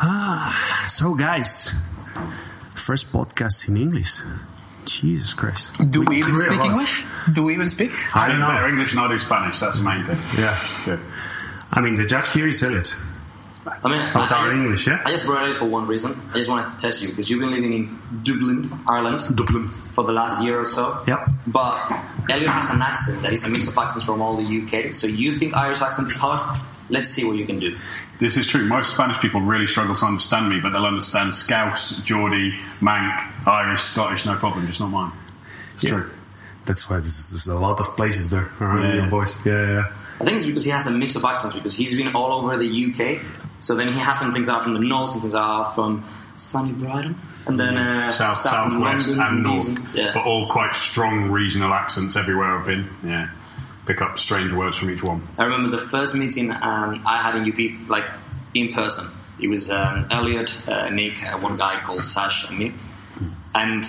Ah, so guys, first podcast in English. Jesus Christ. Do we, even speak. English? Do we even speak? I don't know. Better English and I do Spanish. That's the main thing. Yeah. Good. I mean, the judge here is Elliott. I mean, About I, I our just, English, yeah? I just brought it for one reason. I just wanted to test you because you've been living in Dublin, Ireland, Dublin. for the last year or so. Yep. But Elliott has an accent that is a mix of accents from all the UK. So you think Irish accent is hard? Let's see what you can do. This is true. Most Spanish people really struggle to understand me, but they'll understand Scouse, Geordie, Manc, Irish, Scottish, no problem. Just not mine. It's Yeah. true. That's why there's, there's a lot of places there around Yeah. your boys. Yeah, yeah, yeah. I think it's because he has a mix of accents because he's been all over the UK. So then he has some things that are from the north, some things that are from sunny Brighton, and then uh, South, from southwest, London, and north, Yeah. but all quite strong regional accents everywhere I've been. Yeah, pick up strange words from each one. I remember the first meeting um, I had in UP, like in person. It was um, Elliott, uh, Nick, uh, one guy called Sash, and me. And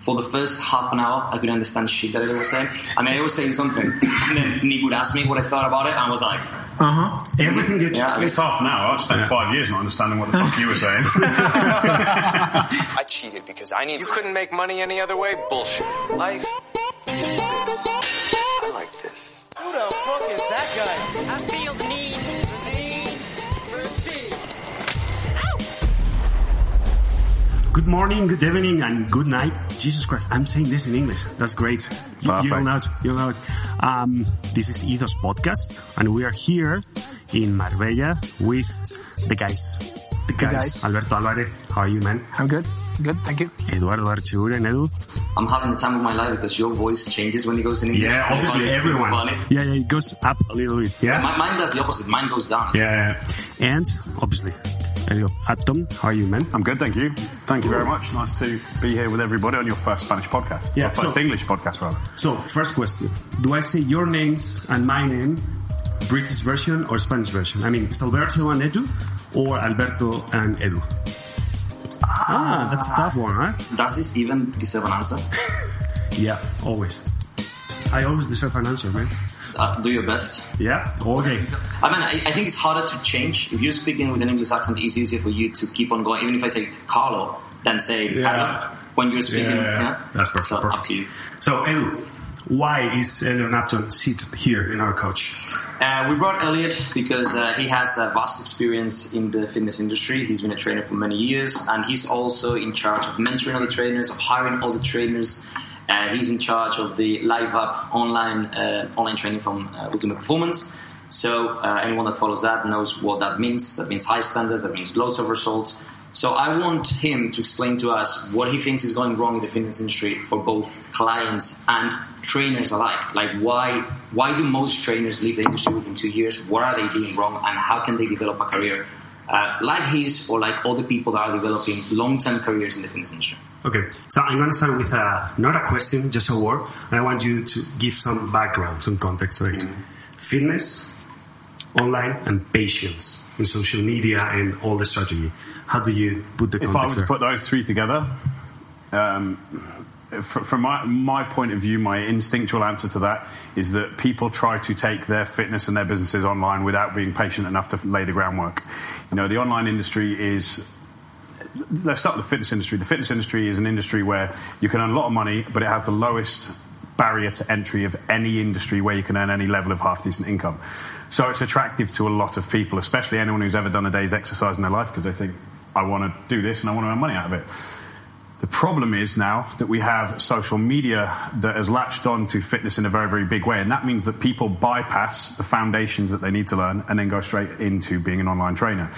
for the first half an hour, I couldn't understand shit that they were saying. And they were saying something, and then Nick would ask me what I thought about it, and I was like, Uh huh. Everything good. Yeah, At least half an hour. I've spent Yeah. five years not understanding what the fuck you were saying. I cheated because I need. You couldn't make money any other way. Bullshit. Life is this. I like this. Who the fuck is that guy? I feel the need, the need for. Good morning, good evening, and good night. Jesus Christ, I'm saying this in English. That's great. You, you Perfect. know it. You're it. Um, this is Ethos Podcast, and we are here in Marbella with the guys. The guys. guys. Alberto Alvarez, how are you, man? I'm good. Good. Thank you. Eduardo Barrecheguren, Edu. I'm having the time of my life because your voice changes when it goes in English. Yeah, obviously It's everyone. funny. Yeah, yeah, it goes up a little bit. Yeah. My, mine does the opposite. Mine goes down. Yeah, and obviously, there you go. Atom, how are you, man? I'm good, thank you. Thank you very much. Nice to be here with everybody on your first Spanish podcast. Yeah, Or first so- English podcast, rather. So, first question: Do I say your names and my name, British version or Spanish version? I mean, is Alberto and Edu, or Alberto and Edu? Ah, that's a tough one, right? Does this even deserve an answer? Yeah, always. I always deserve an answer, man. Uh, do your best. Yeah. Okay. I mean, I, I think it's harder to change. If you're speaking with an English accent, it's easier for you to keep on going. Even if I say Carlo, than say Yeah. Carlo when you're speaking. Yeah, yeah, yeah. Yeah, That's perfect, So perfect. up to you. So, Edu, why is Elliott Upton sit here in our coach? Uh, we brought Elliott because uh, he has a vast experience in the fitness industry. He's been a trainer for many years, and he's also in charge of mentoring other trainers, of hiring all the trainers. Uh, he's in charge of the Live Up online uh, online training from uh, Ultimate Performance. So uh, anyone that follows that knows what that means. That means high standards. That means loads of results. So I want him to explain to us what he thinks is going wrong in the fitness industry for both clients and trainers alike. Like why why do most trainers leave the industry within two years? What are they doing wrong, and how can they develop a career uh, like his or like other people that are developing long term careers in the fitness industry? Okay, so I'm going to start with a, not a question, just a word. And I want you to give some background, some context to it. Fitness, online, and patience in social media and all the strategy. How do you put the If I was to put those three together, um, from my, my point of view, my instinctual answer to that is that people try to take their fitness and their businesses online without being patient enough to lay the groundwork. You know, the online industry is let's start with the fitness industry. The fitness industry is an industry where you can earn a lot of money, but it has the lowest barrier to entry of any industry where you can earn any level of half decent income. So it's attractive to a lot of people, especially anyone who's ever done a day's exercise in their life, because they think, I want to do this and I want to earn money out of it. The problem is now that we have social media that has latched on to fitness in a very, very big way. And that means that people bypass the foundations that they need to learn and then go straight into being an online trainer.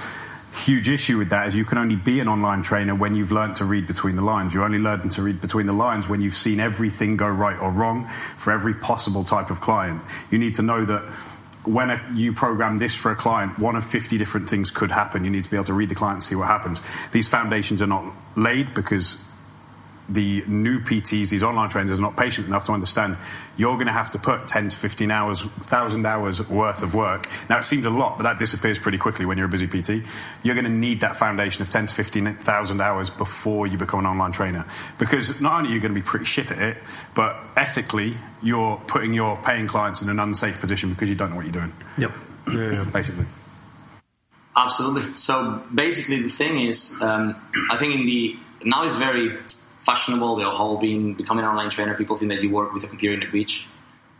Huge issue with that is you can only be an online trainer when you've learned to read between the lines. You only learn to read between the lines when you've seen everything go right or wrong for every possible type of client. You need to know that when a, you program this for a client, one of 50 different things could happen. You need to be able to read the client and see what happens. These foundations are not laid because the new PTs, these online trainers, are not patient enough to understand you're going to have to put 10 to 15 hours, 1,000 hours worth of work. Now, it seems a lot, but that disappears pretty quickly when you're a busy PT. You're going to need that foundation of 10 to 15,000 hours before you become an online trainer. Because not only are you going to be pretty shit at it, but ethically, you're putting your paying clients in an unsafe position because you don't know what you're doing, Yep. Yeah, yeah. basically. Absolutely. So basically, the thing is, um, I think in the now it's very fashionable. The whole being becoming an online trainer. People think that you work with a computer in the beach.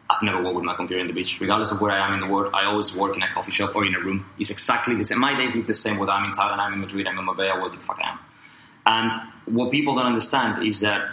I've never worked with my computer in the beach. Regardless of where I am in the world, I always work in a coffee shop or in a room. It's exactly the same. My days look the same whether I'm in Thailand, I'm in Madrid, I'm in Marbella, where the fuck I am. And what people don't understand is that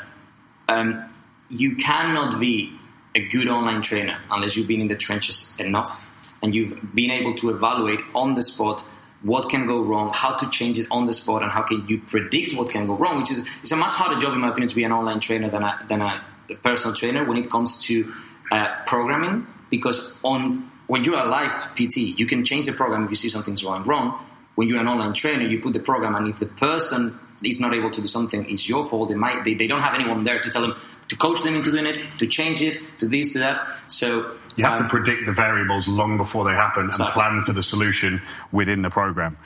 um, you cannot be a good online trainer unless you've been in the trenches enough and you've been able to evaluate on the spot what can go wrong, how to change it on the spot, and how can you predict what can go wrong. Which is it's a much harder job, in my opinion, to be an online trainer than a, than a personal trainer when it comes to uh, programming. Because on when you're a live PT, you can change the program if you see something's going wrong. When you're an online trainer, you put the program, and if the person is not able to do something, it's your fault. They might they, they don't have anyone there to tell them to coach them into doing it, to change it, to this, to that. So You have um, to predict the variables long before they happen and plan for the solution within the program.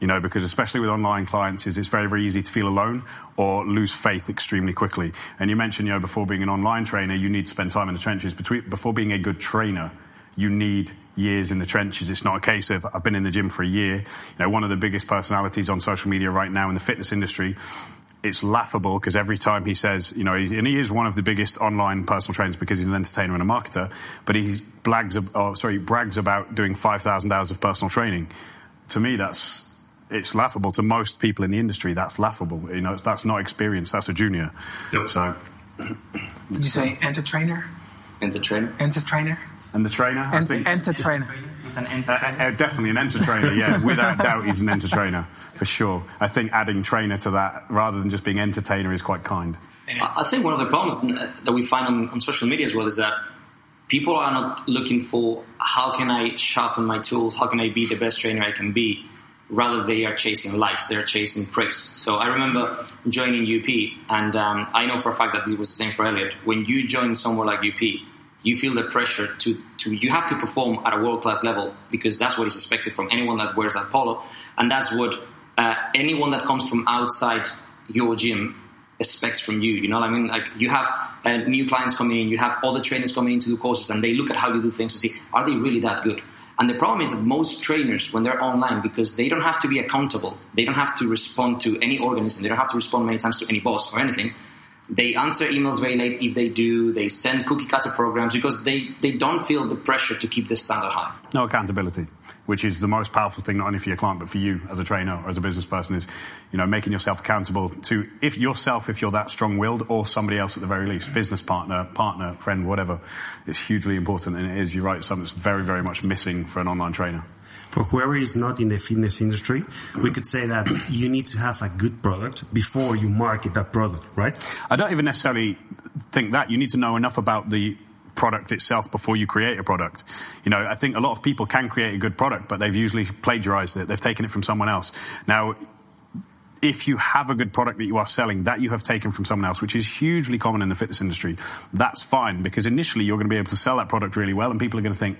You know, because especially with online clients, is it's very, very easy to feel alone or lose faith extremely quickly. And you mentioned, you know, before being an online trainer, you need to spend time in the trenches. Between, before being a good trainer, you need years in the trenches. It's not a case of I've been in the gym for a year. You know, one of the biggest personalities on social media right now in the fitness industry it's laughable because every time he says, you know, and he is one of the biggest online personal trainers because he's an entertainer and a marketer, but he blags, ab- oh, sorry, brags about doing 5,000 hours of personal training. To me, that's, it's laughable. To most people in the industry, that's laughable. You know, that's not experience. That's a junior. Yep. So, Did you say enter trainer? in the trainer. Enter trainer? and the trainer, I think. enter trainer. It's an Uh, uh, definitely an enter trainer, yeah. Without doubt, he's an enter trainer, for sure. I think adding trainer to that, rather than just being entertainer, is quite kind. I I think one of the problems that we find on, on social media as well is that people are not looking for how can I sharpen my tools, how can I be the best trainer I can be. Rather, they are chasing likes, they're chasing praise. So I remember joining UP, and um, I know for a fact that it was the same for Elliott. When you join somewhere like UP, you feel the pressure to, to you have to perform at a world class level because that's what is expected from anyone that wears that polo, and that's what uh, anyone that comes from outside your gym expects from you. You know what I mean? Like you have uh, new clients coming in, you have other trainers coming in to do courses, and they look at how you do things and see are they really that good. And the problem is that most trainers, when they're online, because they don't have to be accountable, they don't have to respond to any organism, they don't have to respond many times to any boss or anything. They answer emails very late if they do. They send cookie cutter programs because they, they don't feel the pressure to keep the standard high. No accountability, which is the most powerful thing, not only for your client, but for you as a trainer or as a business person is, you know, making yourself accountable to if yourself, if you're that strong willed or somebody else at the very least, business partner, partner, friend, whatever. It's hugely important and it is, you're right, something that's very, very much missing for an online trainer. For whoever is not in the fitness industry, we could say that you need to have a good product before you market that product, right? I don't even necessarily think that. You need to know enough about the product itself before you create a product. You know, I think a lot of people can create a good product, but they've usually plagiarized it. They've taken it from someone else. Now, if you have a good product that you are selling that you have taken from someone else, which is hugely common in the fitness industry, that's fine because initially you're going to be able to sell that product really well and people are going to think,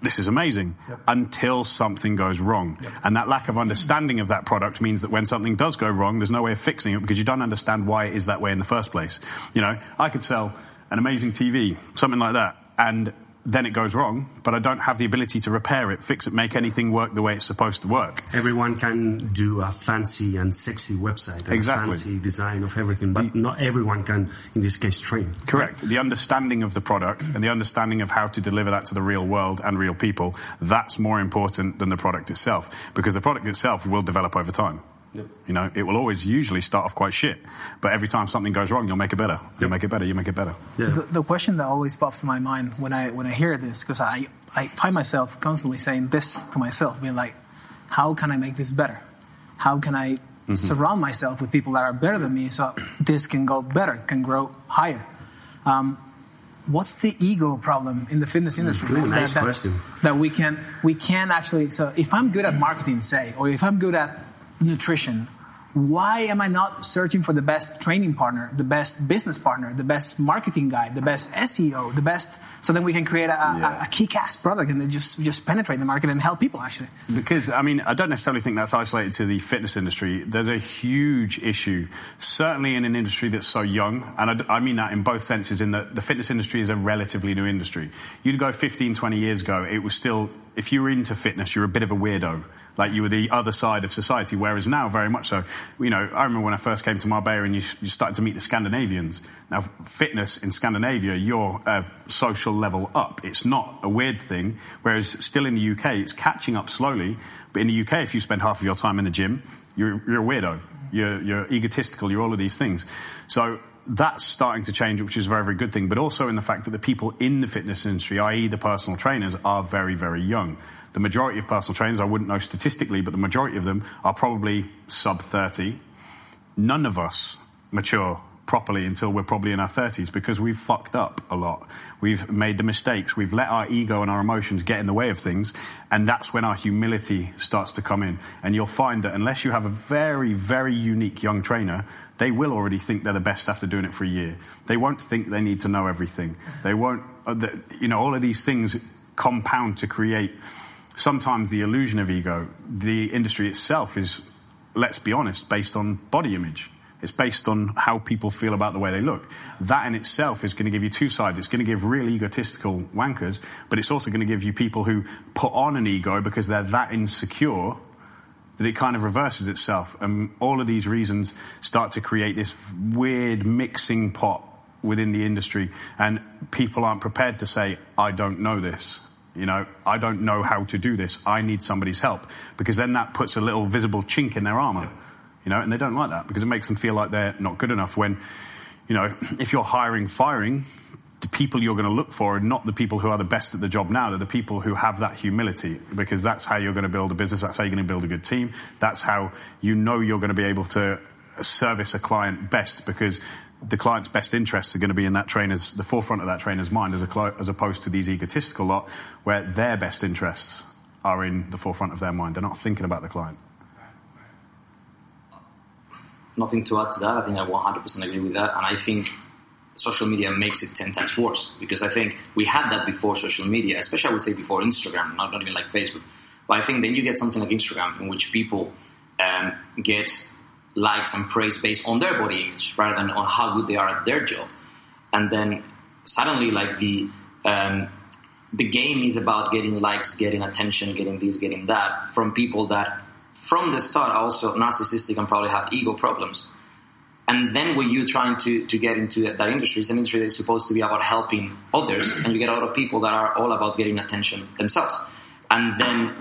this is amazing until something goes wrong. And that lack of understanding of that product means that when something does go wrong, there's no way of fixing it because you don't understand why it is that way in the first place. You know, I could sell an amazing TV, something like that, and then it goes wrong, but I don't have the ability to repair it, fix it, make anything work the way it's supposed to work. Everyone can do a fancy and sexy website, and Exactly. a fancy design of everything, but not everyone can, in this case, train. Correct. The understanding of the product and the understanding of how to deliver that to the real world and real people, that's more important than the product itself. Because the product itself will develop over time. You know, it will always usually start off quite shit. But every time something goes wrong, you'll make it better. You'll make it better, you make it better. Yeah. The, the question that always pops in my mind when I when I hear this, because I I find myself constantly saying this to myself, being like, how can I make this better? How can I surround myself with people that are better than me so this can go better, can grow higher? Um, what's the ego problem in the fitness industry? Ooh, nice that, that- question. that we can we can actually. So if I'm good at marketing, say, or if I'm good at nutrition, why am I not searching for the best training partner, the best business partner, the best marketing guy, the best SEO, the best, so then we can create a, a, a kick-ass product and then just just penetrate the market and help people actually. Because, I mean, I don't necessarily think that's isolated to the fitness industry. There's a huge issue, certainly in an industry that's so young, and I mean that in both senses, in that the fitness industry is a relatively new industry. You'd go 15, 20 years ago, it was still, if you were into fitness, you're a bit of a weirdo. Like you were the other side of society, whereas now, very much so. You know, I remember when I first came to Marbella and you, you started to meet the Scandinavians. Now, fitness in Scandinavia, you're a social level up. It's not a weird thing, whereas still in the UK, it's catching up slowly. But in the UK, if you spend half of your time in the gym, you're, you're a weirdo. You're, you're egotistical. You're all of these things. So that's starting to change, which is a very, very good thing. But also in the fact that the people in the fitness industry, i.e. the personal trainers, are very, very young. The majority of personal trainers, I wouldn't know statistically, but the majority of them are probably sub 30. None of us mature properly until we're probably in our 30s because we've fucked up a lot. We've made the mistakes. We've let our ego and our emotions get in the way of things. And that's when our humility starts to come in. And you'll find that unless you have a very, very unique young trainer, they will already think they're the best after doing it for a year. They won't think they need to know everything. They won't, uh, you know, all of these things compound to create sometimes the illusion of ego. The industry itself is, let's be honest, based on body image. It's based on how people feel about the way they look. That in itself is going to give you two sides. It's going to give real egotistical wankers, but it's also going to give you people who put on an ego because they're that insecure that it kind of reverses itself. And all of these reasons start to create this weird mixing pot within the industry. And people aren't prepared to say, I don't know this. You know, I don't know how to do this. I need somebody's help. Because then that puts a little visible chink in their armor. You know, and they don't like that because it makes them feel like they're not good enough when, you know, if you're hiring, firing, the people you're going to look for are not the people who are the best at the job now. They're the people who have that humility because that's how you're going to build a business. That's how you're going to build a good team. That's how you know you're going to be able to service a client best because the client's best interests are going to be in that trainer's, the forefront of that trainer's mind as, a, as opposed to these egotistical lot where their best interests are in the forefront of their mind. They're not thinking about the client. Nothing to add to that. I think I 100% agree with that. And I think social media makes it 10 times worse because I think we had that before social media, especially I would say before Instagram, not, not even like Facebook. But I think then you get something like Instagram in which people um, get likes and praise based on their body image rather than on how good they are at their job. And then suddenly, like the um, the game is about getting likes, getting attention, getting this, getting that from people that from the start are also narcissistic and probably have ego problems. And then when you're trying to, to get into that industry, it's an industry that's supposed to be about helping others, and you get a lot of people that are all about getting attention themselves. And then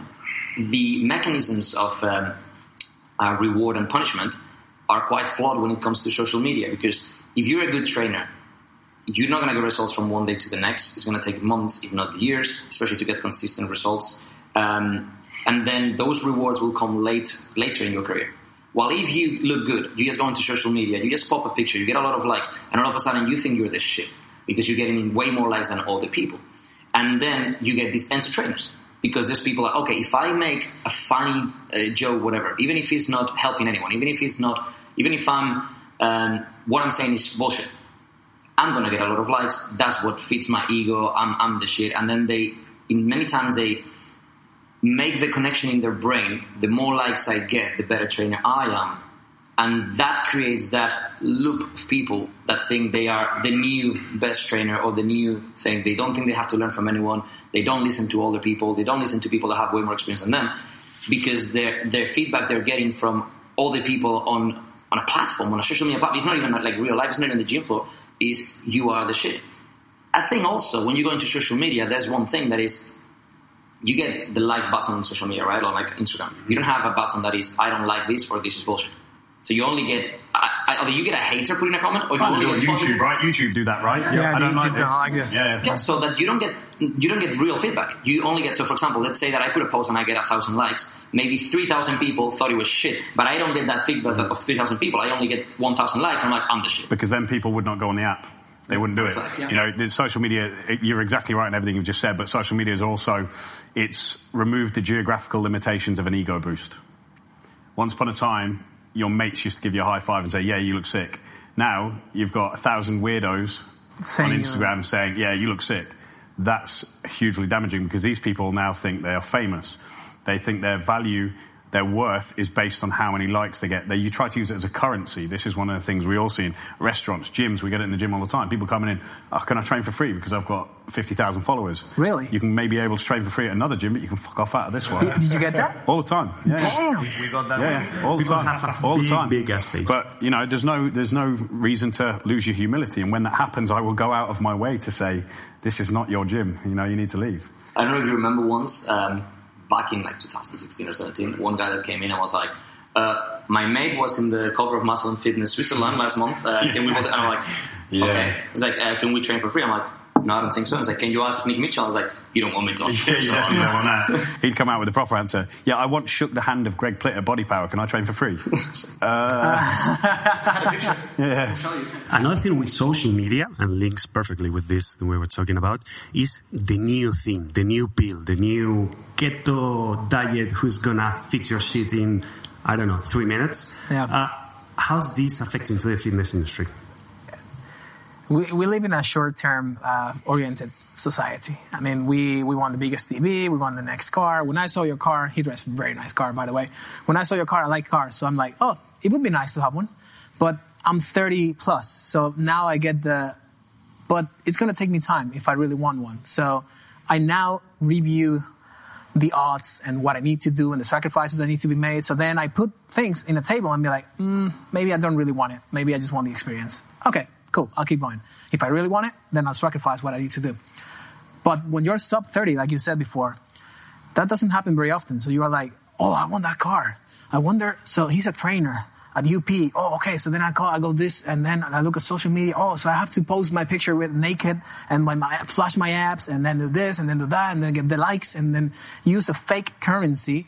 the mechanisms of um, uh, reward and punishment are quite flawed when it comes to social media because if you're a good trainer, you're not going to get results from one day to the next. It's going to take months, if not years, especially to get consistent results. Um, and then those rewards will come late later in your career. While if you look good, you just go into social media, you just pop a picture, you get a lot of likes, and all of a sudden you think you're the shit because you're getting way more likes than all the people. And then you get these enter trainers because there's people like, okay, if I make a funny uh, joke, whatever, even if it's not helping anyone, even if it's not even if I'm um, what I'm saying is bullshit, I'm gonna get a lot of likes. That's what fits my ego. I'm I'm the shit. And then they, in many times they make the connection in their brain. The more likes I get, the better trainer I am. And that creates that loop of people that think they are the new best trainer or the new thing. They don't think they have to learn from anyone. They don't listen to older people. They don't listen to people that have way more experience than them because their, their feedback they're getting from all the people on on a platform, on a social media platform, it's not even like real life, it's not even the gym floor, is you are the shit. I think also when you go into social media, there's one thing that is you get the like button on social media, right? Or like Instagram. You don't have a button that is I don't like this or this is bullshit. So you only get either you get a hater putting a comment, or you oh, only get YouTube, positive. right? YouTube do that, right? Yeah, I don't like this. Like this. Yeah, yeah. yeah, so that you don't get you don't get real feedback. You only get so, for example, let's say that I put a post and I get a thousand likes. Maybe three thousand people thought it was shit, but I don't get that feedback of three thousand people. I only get one thousand likes. I'm like, I'm the shit. Because then people would not go on the app. They wouldn't do it. Exactly, yeah. You know, the social media, you're exactly right in everything you've just said, but social media is also, it's removed the geographical limitations of an ego boost. Once upon a time, your mates used to give you a high five and say, yeah, you look sick. Now, you've got a thousand weirdos Saying on you- Instagram saying, yeah, you look sick. That's hugely damaging because these people now think they are famous. They think their value, their worth is based on how many likes they get. They, you try to use it as a currency. This is one of the things we all see in restaurants, gyms. We get it in the gym all the time. People coming in, oh, can I train for free because I've got 50,000 followers? Really? You can maybe be able to train for free at another gym, but you can fuck off out of this one. Did, did you get that? All the time. Yeah. Damn. We got that Yeah, one. yeah, all the People time, have a all the big, time. big ass face. But you know, there's no there's no reason to lose your humility, and when that happens, I will go out of my way to say, "This is not your gym. You know, you need to leave." I don't know if you remember once, um, back in like 2016 or 17, one guy that came in and was like, uh, my mate was in the cover of Muscle and Fitness Switzerland last month. Uh, can we? And I'm like, Yeah. okay. He's like, uh, can we train for free? I'm like, no, I don't think so. I was like, can you ask Nick Mitchell? I was like, you don't want me to ask Nick Mitchell. He'd come out with the proper answer. Yeah, I once shook the hand of Greg Plitt at Body Power. Can I train for free? yeah. Another thing with social media, and links perfectly with this that we were talking about, is the new thing, the new pill, the new keto diet who's gonna fit your shit in, I don't know, three minutes. Yeah. Uh, how's this affecting to the fitness industry? We, we live in a short-term uh, oriented society. I mean, we, we want the biggest TV, we want the next car. When I saw your car, he drives a very nice car, by the way. When I saw your car, I like cars, so I'm like, oh, it would be nice to have one. But I'm 30 plus, so now I get the, but it's gonna take me time if I really want one. So I now review the odds and what I need to do and the sacrifices that need to be made. So then I put things in a table and be like, mm, maybe I don't really want it. Maybe I just want the experience. Okay, cool. I'll keep going. If I really want it, then I'll sacrifice what I need to do. But when you're sub 30, like you said before, that doesn't happen very often. So you are like, oh, I want that car. I wonder. So he's a trainer at UP. Oh, okay. So then I call, I go this, and then I look at social media. Oh, so I have to post my picture with naked and my, my flash my apps, and then do this, and then do that, and then get the likes, and then use a fake currency.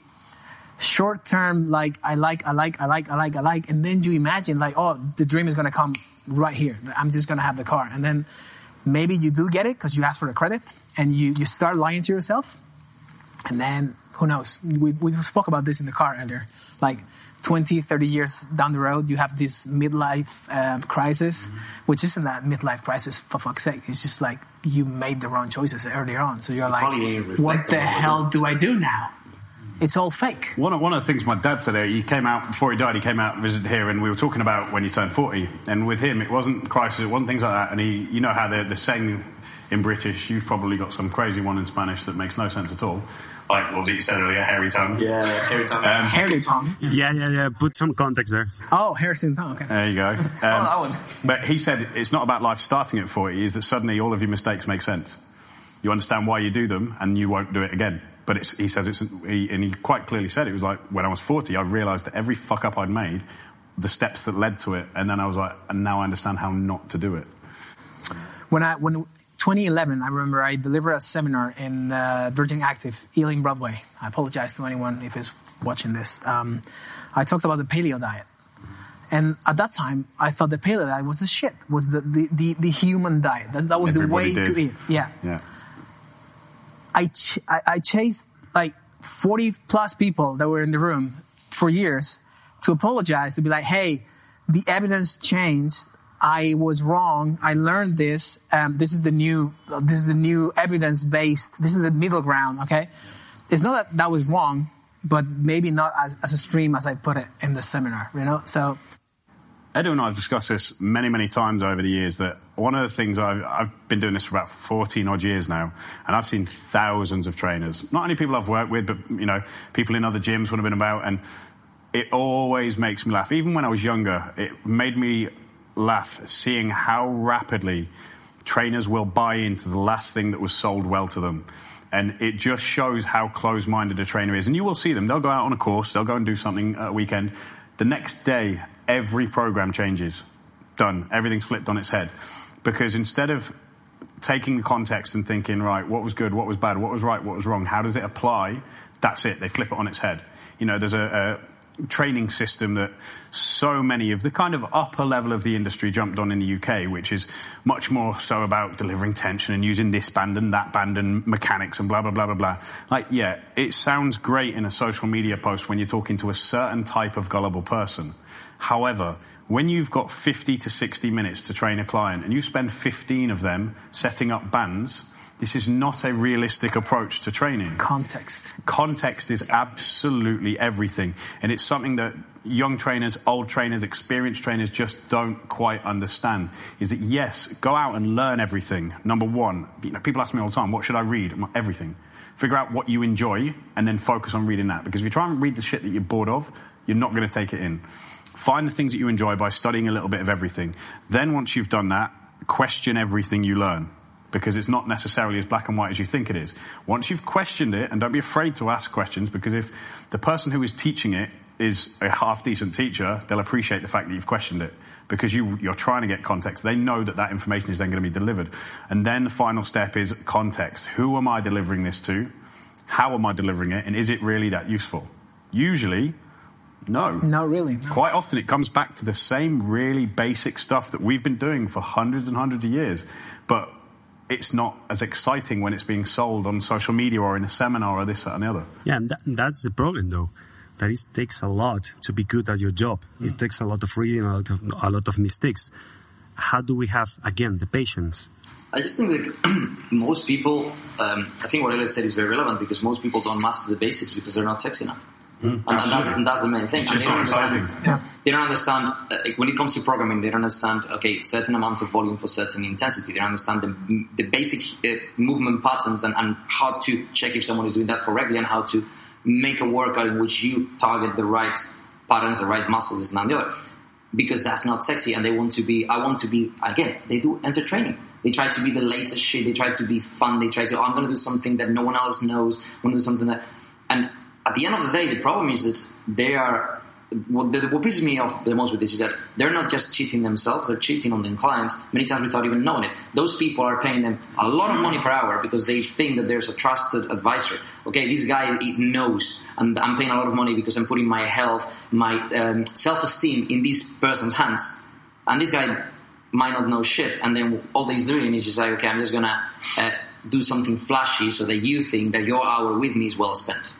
Short term, like I like, I like, I like, I like, I like, and then you imagine like, oh, the dream is gonna come right here. I'm just gonna have the car, and then maybe you do get it because you ask for the credit, and you you start lying to yourself, and then who knows? We, we spoke about this in the car earlier. Like 20, 30 years down the road, you have this midlife um, crisis, which isn't that midlife crisis for fuck's sake. It's just like you made the wrong choices earlier on. So you're like, what the on what you hell do I do now? It's all fake. One of, one of the things my dad said, uh, he came out, before he died, he came out and visited here, and we were talking about when he turned 40. And with him, it wasn't crisis, it wasn't things like that. And he, you know how the, the saying in British, you've probably got some crazy one in Spanish that makes no sense at all. Like what you said earlier, hairy tongue. Yeah, every time. Um, Hairy tongue. Yeah, yeah, yeah. Put some context there. Oh, Harrison tongue. Okay. There you go. Um, that one. But he said it's not about life starting at 40, is that suddenly all of your mistakes make sense. You understand why you do them and you won't do it again. But it's, he says it's, he, and he quite clearly said it was like, when I was 40, I realized that every fuck up I'd made, the steps that led to it, and then I was like, and now I understand how not to do it. when I when 2011, I remember I delivered a seminar in uh, Virgin Active, Ealing Broadway. I apologize to anyone if he's watching this. Um, I talked about the paleo diet, and at that time, I thought the paleo diet was the shit, was the the, the, the human diet. That, that was Everybody the way did. to eat. Yeah, Yeah. I, ch- I I chased like 40 plus people that were in the room for years to apologize to be like, hey, the evidence changed. I was wrong. I learned this. Um, this is the new. This is the new evidence based. This is the middle ground. Okay, it's not that that was wrong, but maybe not as as extreme as I put it in the seminar. You know, so Edu and I have discussed this many, many times over the years that one of the things I've, I've been doing this for about 14 odd years now, and I've seen thousands of trainers. Not only people I've worked with, but, you know, people in other gyms when I've been about, and it always makes me laugh. Even when I was younger, it made me laugh seeing how rapidly trainers will buy into the last thing that was sold well to them. And it just shows how close minded a trainer is. And you will see them. They'll go out on a course, they'll go and do something at a weekend. The next day, every program changes. Done. Everything's flipped on its head. Because instead of taking the context and thinking, right, what was good, what was bad, what was right, what was wrong, how does it apply? That's it. They flip it on its head. You know, there's a, a training system that so many of the kind of upper level of the industry jumped on in the UK, which is much more so about delivering tension and using this band and that band and mechanics and blah, blah, blah, blah, blah. Like, yeah, it sounds great in a social media post when you're talking to a certain type of gullible person. However, when you've got 50 to 60 minutes to train a client and you spend 15 of them setting up bands, This is not a realistic approach to training. Context. Context is absolutely everything. And it's something that young trainers, old trainers, experienced trainers just don't quite understand. Is that yes, go out and learn everything. Number one, you know, people ask me all the time, what should I read? Everything. Figure out what you enjoy and then focus on reading that. Because if you try and read the shit that you're bored of, you're not going to take it in. Find the things that you enjoy by studying a little bit of everything. Then once you've done that, question everything you learn because it's not necessarily as black and white as you think it is. Once you've questioned it, and don't be afraid to ask questions, because if the person who is teaching it is a half decent teacher, they'll appreciate the fact that you've questioned it because you, you're trying to get context. They know that that information is then going to be delivered. And then the final step is context. Who am I delivering this to? How am I delivering it? And is it really that useful? Usually, no. Not really. no. Quite often it comes back to the same really basic stuff that we've been doing for hundreds and hundreds of years. But it's not as exciting when it's being sold on social media or in a seminar or this, that, and the other. Yeah, and that, that's the problem though. That it takes a lot to be good at your job. It takes a lot of reading, a lot of, a lot of mistakes. How do we have, again, the patience? I just think that most people, um, I think what Elliott said is very relevant because most people don't master the basics because they're not sexy enough. And, and that's, and that's the main thing. It's just they don't understand- exciting. Yeah. They don't understand, uh, like, when it comes to programming, they don't understand, okay, certain amounts of volume for certain intensity. They don't understand the, the basic uh, movement patterns and, and how to check if someone is doing that correctly and how to make a workout in which you target the right patterns, the right muscles, this and that the other. Because that's not sexy and they want to be, I want to be, again, they do enter training. They try to be the latest shit. They try to be fun. They try to, oh, I'm going to do something that no one else knows. I'm going to do something that, and at the end of the day, the problem is that they are. What, the, what pisses me off the most with this is that they're not just cheating themselves; they're cheating on their clients many times without even knowing it. Those people are paying them a lot of money per hour because they think that there's a trusted advisor. Okay, this guy knows, and I'm paying a lot of money because I'm putting my health, my um, self-esteem in this person's hands, and this guy might not know shit. And then all he's doing is just like, okay, I'm just gonna uh, do something flashy so that you think that your hour with me is well spent.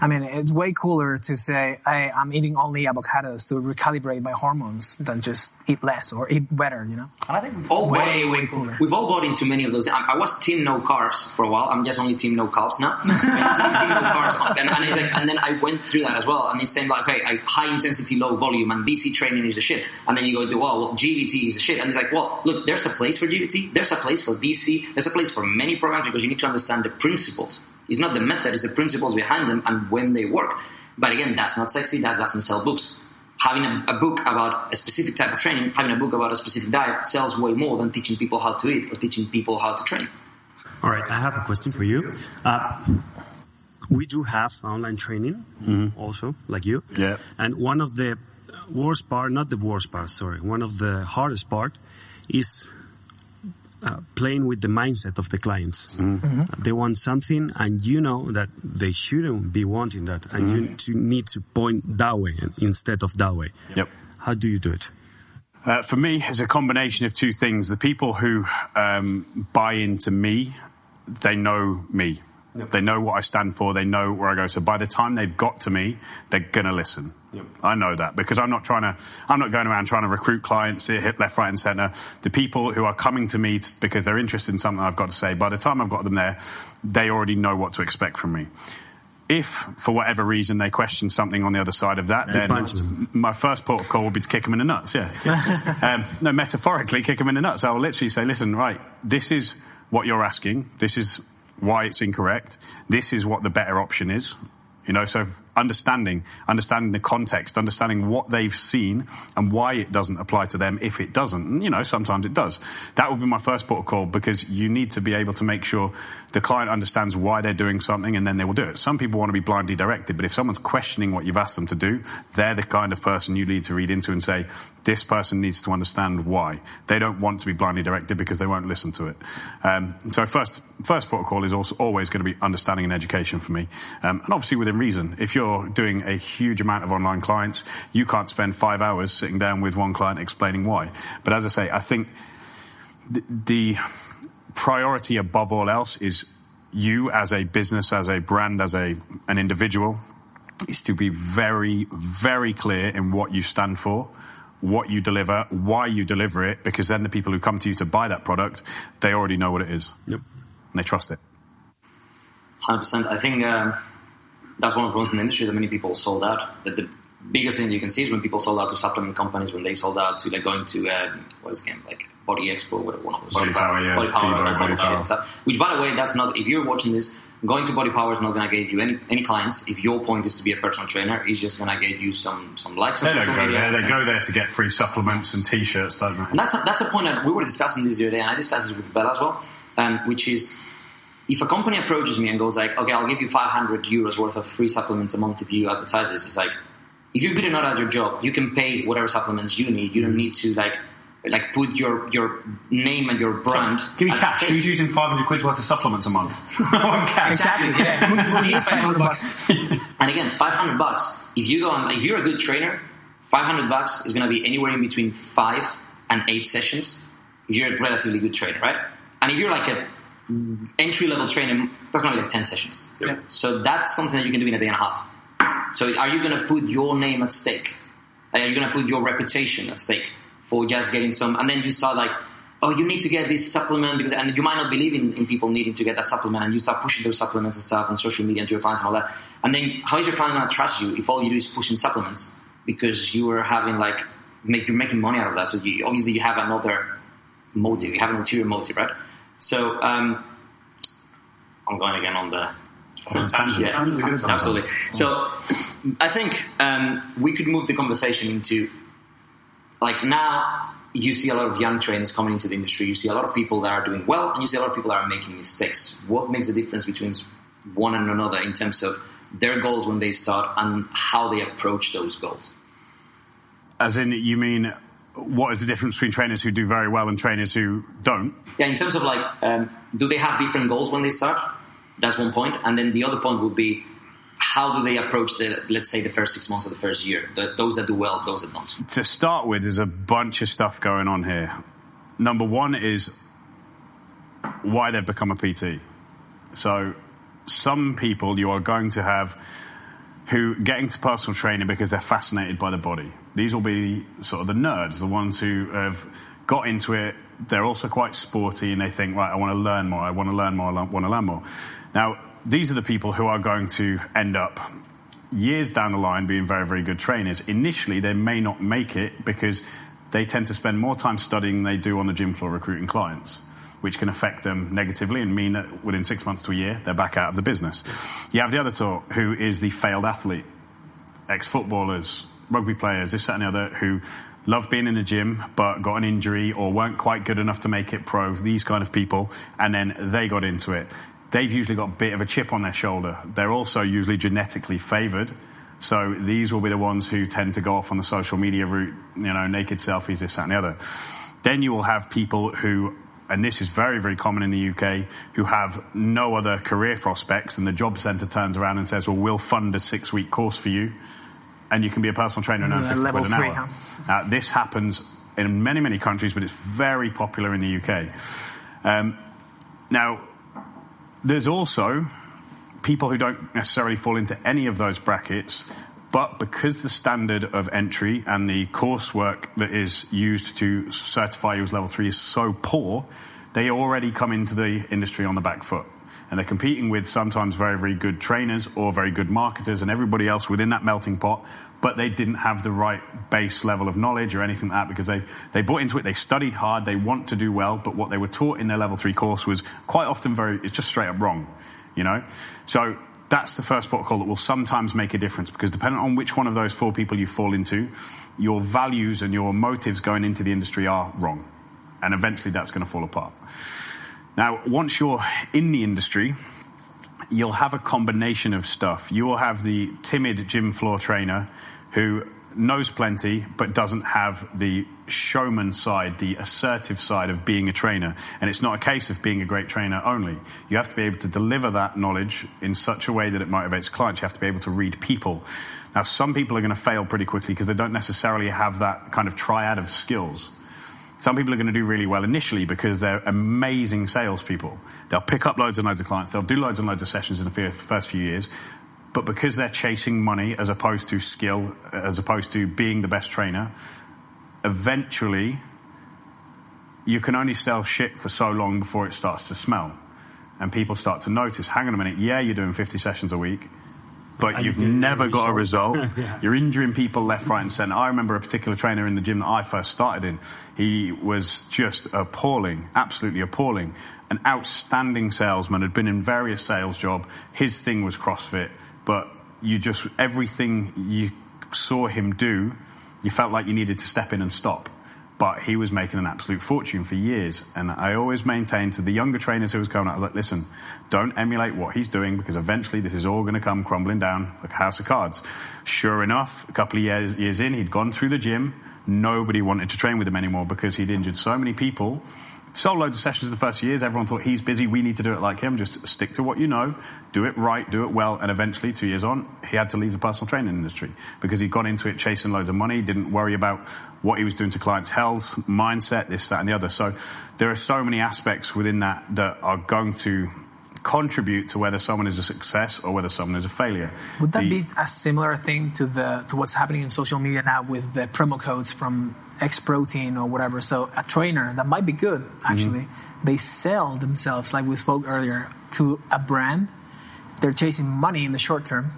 I mean, it's way cooler to say, hey, I'm eating only avocados to recalibrate my hormones than just eat less or eat better, you know? And I think we've all Way, bought, way cooler. We've all bought into many of those. I, I was team no carbs for a while. I'm just only team no carbs now. team no carbs, and, and, it's like, and then I went through that as well. And it's saying like, okay, I, high intensity, low volume, and DC training is a shit. And then you go to, oh, well, GVT is a shit. And it's like, well, look, there's a place for GVT. There's a place for DC. There's a place for many programs because you need to understand the principles. It's not the method; it's the principles behind them and when they work. But again, that's not sexy. That doesn't sell books having a, a book about a specific type of training, having a book about a specific diet sells way more than teaching people how to eat or teaching people how to train. All right, I have a question for you. Uh, we do have online training also, like you. Yeah. And one of the worst part, not the worst part, sorry, one of the hardest part is uh, playing with the mindset of the clients. Uh, They want something, and you know that they shouldn't be wanting that, and you to need to point that way instead of that way. Yep. How do you do it? Uh, for me, it's a combination of two things. The people who um, buy into me, they know me. They know what I stand for. They know where I go. So by the time they've got to me, they're gonna listen. I know that because I'm not trying to. I'm not going around trying to recruit clients, here, hit left, right, and centre. The people who are coming to me because they're interested in something I've got to say. By the time I've got them there, they already know what to expect from me. If, for whatever reason, they question something on the other side of that, You then my first port of call would be to kick them in the nuts. Yeah. um, no, metaphorically, kick them in the nuts. I will literally say, "Listen, right, this is what you're asking. This is why it's incorrect. This is what the better option is." You know, so understanding, understanding the context, understanding what they've seen and why it doesn't apply to them if it doesn't. And, you know, sometimes it does. That would be my first port of call because you need to be able to make sure the client understands why they're doing something and then they will do it. Some people want to be blindly directed, but if someone's questioning what you've asked them to do, they're the kind of person you need to read into and say, this person needs to understand why. They don't want to be blindly directed because they won't listen to it. Um, so first, first protocol is also always going to be understanding and education for me. Um, and obviously within reason. If you're doing a huge amount of online clients, you can't spend five hours sitting down with one client explaining why. But as I say, I think the, the priority above all else is you as a business, as a brand, as a, an individual, is to be very, very clear in what you stand for, what you deliver, why you deliver it, because then the people who come to you to buy that product, they already know what it is. Yep. and they trust it. Hundred percent. I think um, that's one of the problems in the industry that many people sold out. That the biggest thing you can see is when people sold out to supplement companies, when they sold out to like going to um, what is the game like Body Expo, whatever one of those Body Power, yeah. Body Power, Fibo, that type Body of shit Power. and stuff. Which, by the way, that's not. If you're watching this, going to Body Power is not going to get you any any clients. If your point is to be a personal trainer, it's just going to get you some some likes on They don't social go media. there. They go there to get free supplements and T-shirts, don't they? and that's a, that's a point that we were discussing this the other day, and I discussed this with Bella as well, um, which is if a company approaches me and goes like, okay, I'll give you 500 euros worth of free supplements a month if you advertise this, it's like, if you're good enough at your job, you can pay whatever supplements you need. You don't need to like, like put your your name and your brand. Give me cash. stake. Who's using 500 quid worth of supplements a month? I cash. Exactly. Yeah. Who, who needs 500 bucks? And again, 500 bucks. If you go on, if you're a good trainer, 500 bucks is going to be anywhere in between five and eight sessions. If you're a relatively good trainer, right? And if you're like a entry level trainer, that's going to be like 10 sessions. Yeah. So that's something that you can do in a day and a half. So are you going to put your name at stake? Are you going to put your reputation at stake for just getting some? And then you start like, oh, you need to get this supplement because, and you might not believe in, in people needing to get that supplement, and you start pushing those supplements and stuff on social media to your clients and all that. And then how is your client going to trust you if all you do is pushing supplements because you are having like make you're making money out of that? So you, obviously you have another motive, you have an ulterior motive, right? So um, I'm going again on the Tangent. yeah, Tangent's a good one. absolutely. So I think um, we could move the conversation into like now you see a lot of young trainers coming into the industry. You see a lot of people that are doing well, and you see a lot of people that are making mistakes. What makes the difference between one and another in terms of their goals when they start and how they approach those goals? As in, you mean, what is the difference between trainers who do very well and trainers who don't? Yeah, in terms of like, um, do they have different goals when they start? That's one point, and then the other point would be how do they approach the let's say the first six months of the first year? The, those that do well, those that don't. To start with, there's a bunch of stuff going on here. Number one is why they've become a PT. So, some people you are going to have who get into personal training because they're fascinated by the body. These will be sort of the nerds, the ones who have got into it. They're also quite sporty and they think, right, I want to learn more, I want to learn more, I want to learn more. Now, these are the people who are going to end up years down the line being very, very good trainers. Initially, they may not make it because they tend to spend more time studying than they do on the gym floor recruiting clients, which can affect them negatively and mean that within six months to a year, they're back out of the business. You have the other sort who is the failed athlete, ex-footballers, rugby players, this, that and the other, who love being in the gym but got an injury or weren't quite good enough to make it pro, these kind of people, and then they got into it. They've usually got a bit of a chip on their shoulder. They're also usually genetically favored. So these will be the ones who tend to go off on the social media route, you know, naked selfies, this, that, and the other. Then you will have people who, and this is very, very common in the UK, who have no other career prospects, and the job centre turns around and says, "Well, we'll fund a six-week course for you, and you can be a personal trainer and earn Yeah, 50 level quid an three, hour." huh? Now, this happens in many, many countries, but it's very popular in the UK. Um, now, there's also people who don't necessarily fall into any of those brackets, but because the standard of entry and the coursework that is used to certify you as level three is so poor, they already come into the industry on the back foot. And they're competing with sometimes very, very good trainers or very good marketers and everybody else within that melting pot, but they didn't have the right base level of knowledge or anything like that because they, they bought into it, they studied hard, they want to do well, but what they were taught in their level three course was quite often very, it's just straight up wrong, you know? So that's the first protocol that will sometimes make a difference because depending on which one of those four people you fall into, your values and your motives going into the industry are wrong. And eventually that's going to fall apart. Now, once you're in the industry, you'll have a combination of stuff. You will have the timid gym floor trainer who knows plenty but doesn't have the showman side, the assertive side of being a trainer. And it's not a case of being a great trainer only. You have to be able to deliver that knowledge in such a way that it motivates clients. You have to be able to read people. Now, some people are going to fail pretty quickly because they don't necessarily have that kind of triad of skills. Some people are going to do really well initially because they're amazing salespeople. They'll pick up loads and loads of clients. They'll do loads and loads of sessions in the first few years. But because they're chasing money as opposed to skill, as opposed to being the best trainer, eventually you can only sell shit for so long before it starts to smell. and people start to notice, hang on a minute, yeah, you're doing 50 sessions a week, but you've never got a result. Yeah. You're injuring people left, right, and centre. I remember a particular trainer in the gym that I first started in. He was just appalling, absolutely appalling. An outstanding salesman, had been in various sales job. His thing was CrossFit, but you just everything you saw him do, you felt like you needed to step in and stop. But he was making an absolute fortune for years. And I always maintained to the younger trainers who was coming out, I was like, listen, don't emulate what he's doing because eventually this is all going to come crumbling down like a house of cards. Sure enough, a couple of years, years in, he'd gone through the gym. Nobody wanted to train with him anymore because he'd injured so many people. Sold loads of sessions in the first years. Everyone thought he's busy. We need to do it like him. Just stick to what you know, do it right, do it well. And eventually, two years on, he had to leave the personal training industry because he'd gone into it chasing loads of money, didn't worry about what he was doing to clients' health, mindset, this, that, and the other. So there are so many aspects within that that are going to contribute to whether someone is a success or whether someone is a failure. Would that The- be a similar thing to the to what's happening in social media now with the promo codes from X Protein or whatever? So a trainer that might be good actually, they sell themselves like we spoke earlier to a brand. They're chasing money in the short term,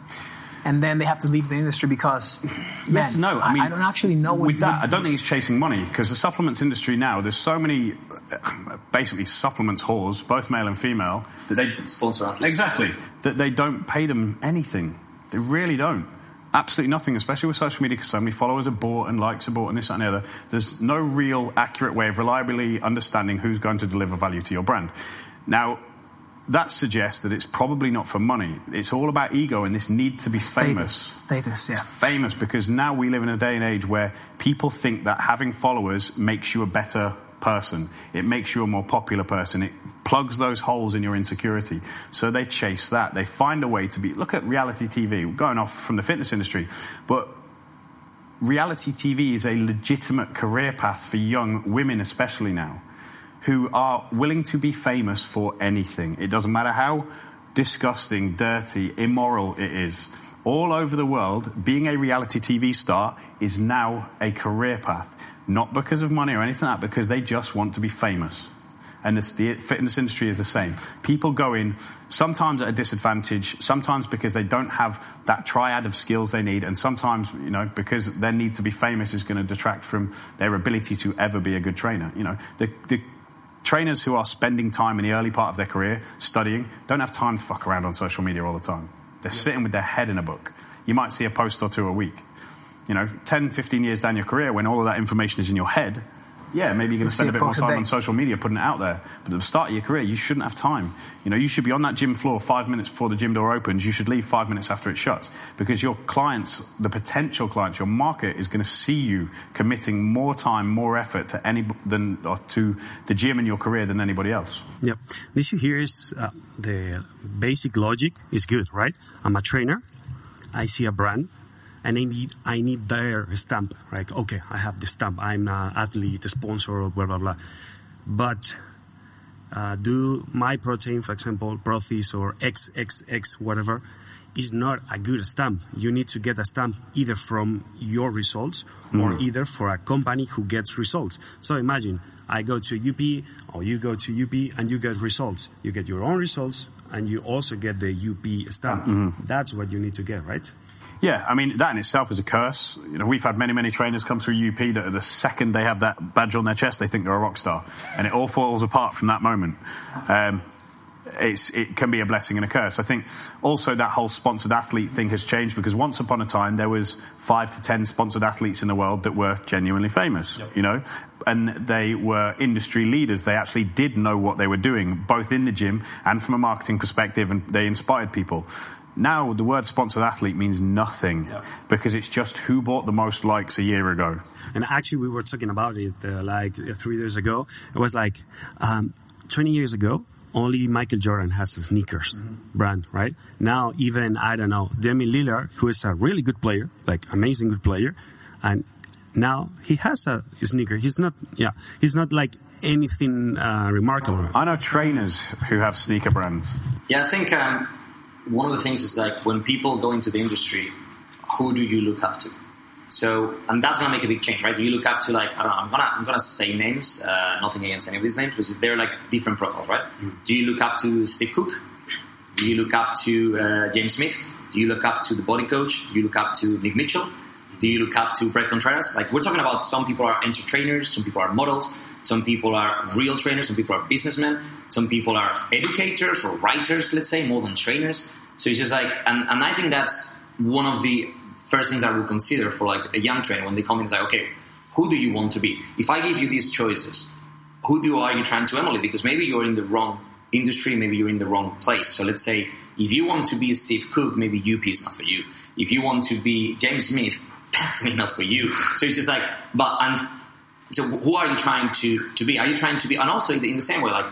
and then they have to leave the industry because Yes, man, no. I mean, I don't actually know what, with that. what- I don't think it's chasing money because the supplements industry now. There's so many, uh, basically supplements whores, both male and female, that they sponsor athletes. exactly that they don't pay them anything. They really don't. Absolutely nothing, especially with social media, because so many followers are bought and likes are bought and this that, and the other. There's no real accurate way of reliably understanding who's going to deliver value to your brand. Now, that suggests that it's probably not for money. It's all about ego and this need to be famous status, yeah. famous because now we live in a day and age where people think that having followers makes you a better person. It makes you a more popular person. It plugs those holes in your insecurity. So they chase that. They find a way to be. Look at reality TV, going off from the fitness industry. But reality TV is a legitimate career path for young women, especially now, who are willing to be famous for anything. It doesn't matter how disgusting, dirty, immoral it is. All over the world, being a reality TV star is now a career path. Not because of money or anything like that, because they just want to be famous. And this, the fitness industry is the same. People go in sometimes at a disadvantage, sometimes because they don't have that triad of skills they need, and sometimes, you know, because their need to be famous is going to detract from their ability to ever be a good trainer. You know, the, the trainers who are spending time in the early part of their career studying don't have time to fuck around on social media all the time. They're sitting with their head in a book. You might see a post or two a week. You know, 10, 15 years down your career when all of that information is in your head, yeah, maybe you're going to spend a bit more time on social media putting it out there. But at the start of your career, you shouldn't have time. You know, you should be on that gym floor five minutes before the gym door opens. You should leave five minutes after it shuts because your clients, the potential clients, your market is going to see you committing more time, more effort to any than or to the gym in your career than anybody else. Yeah. The issue here is uh, the basic logic is good, right? I'm a trainer. I see a brand and I need, I need their stamp, right? Okay, I have the stamp. I'm an athlete, a sponsor, or blah, blah, blah. But, uh, do my protein, for example, Prothis or XXX, whatever, is not a good stamp. You need to get a stamp either from your results or either for a company who gets results. So imagine I go to UP or you go to UP and you get results. You get your own results and you also get the UP stamp. That's what you need to get, right? Yeah, I mean that in itself is a curse. You know, we've had many, many trainers come through UP that the second they have that badge on their chest, they think they're a rock star, and it all falls apart from that moment. Um, it's, it can be a blessing and a curse. I think also that whole sponsored athlete thing has changed because once upon a time there was five to ten sponsored athletes in the world that were genuinely famous, you know, and they were industry leaders. They actually did know what they were doing, both in the gym and from a marketing perspective, and they inspired people. Now the word sponsored athlete means nothing because it's just who bought the most likes a year ago. And actually, we were talking about it uh, like uh, three years ago. It was like um, 20 years ago. Only Michael Jordan has a sneakers brand, right? Now, even I don't know Demi Lillard, who is a really good player, like amazing good player, and now he has a sneaker. He's not, yeah, he's not like anything uh, remarkable. I know trainers who have sneaker brands. Yeah, I think um, one of the things is like when people go into the industry, who do you look up to? So, and that's gonna make a big change, right? Do you look up to like I don't know? I'm gonna I'm gonna say names. Uh, nothing against any of these names, because they're like different profiles, right? Do you look up to Steve Cook? Do you look up to uh, James Smith? Do you look up to the body coach? Do you look up to Nick Mitchell? Do you look up to Bret Contreras? Like we're talking about some people are entertainers, some people are models, some people are real trainers, some people are businessmen, some people are educators or writers, let's say, more than trainers. So it's just like, and, and I think that's one of the first things I would consider for like a young trainer when they come in. It's like, okay, who do you want to be? If I give you these choices, who do you, are you trying to emulate? Because maybe you're in the wrong industry, maybe you're in the wrong place. So let's say if you want to be Steve Cook, maybe UP is not for you. If you want to be James Smith, that's maybe not for you. So it's just like, but and so who are you trying to to be? Are you trying to be? And also in the same way, like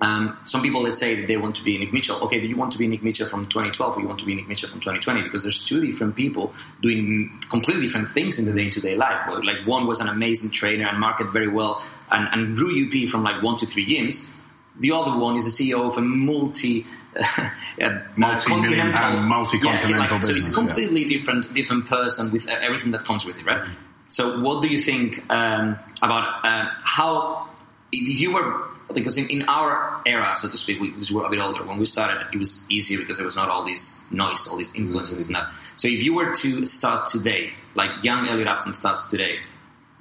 um, some people let's say that they want to be Nick Mitchell. Okay, do you want to be Nick Mitchell from 2012 or you want to be Nick Mitchell from 2020? Because there's two different people doing completely different things in the day-to-day life. Like one was an amazing trainer and marketed very well and, and grew UP from like one to three gyms. The other one is the CEO of a multi, uh, Multi-million pound, multi-continental yeah, like, So business, it's a completely different different person with uh, everything that comes with it, right? So what do you think um, about uh, how if if you were because in, in our era, so to speak, we, we were a bit older. When we started, it was easier because there was not all this noise, all this influence, and this and that. So if you were to start today, like young Elliott Upton starts today,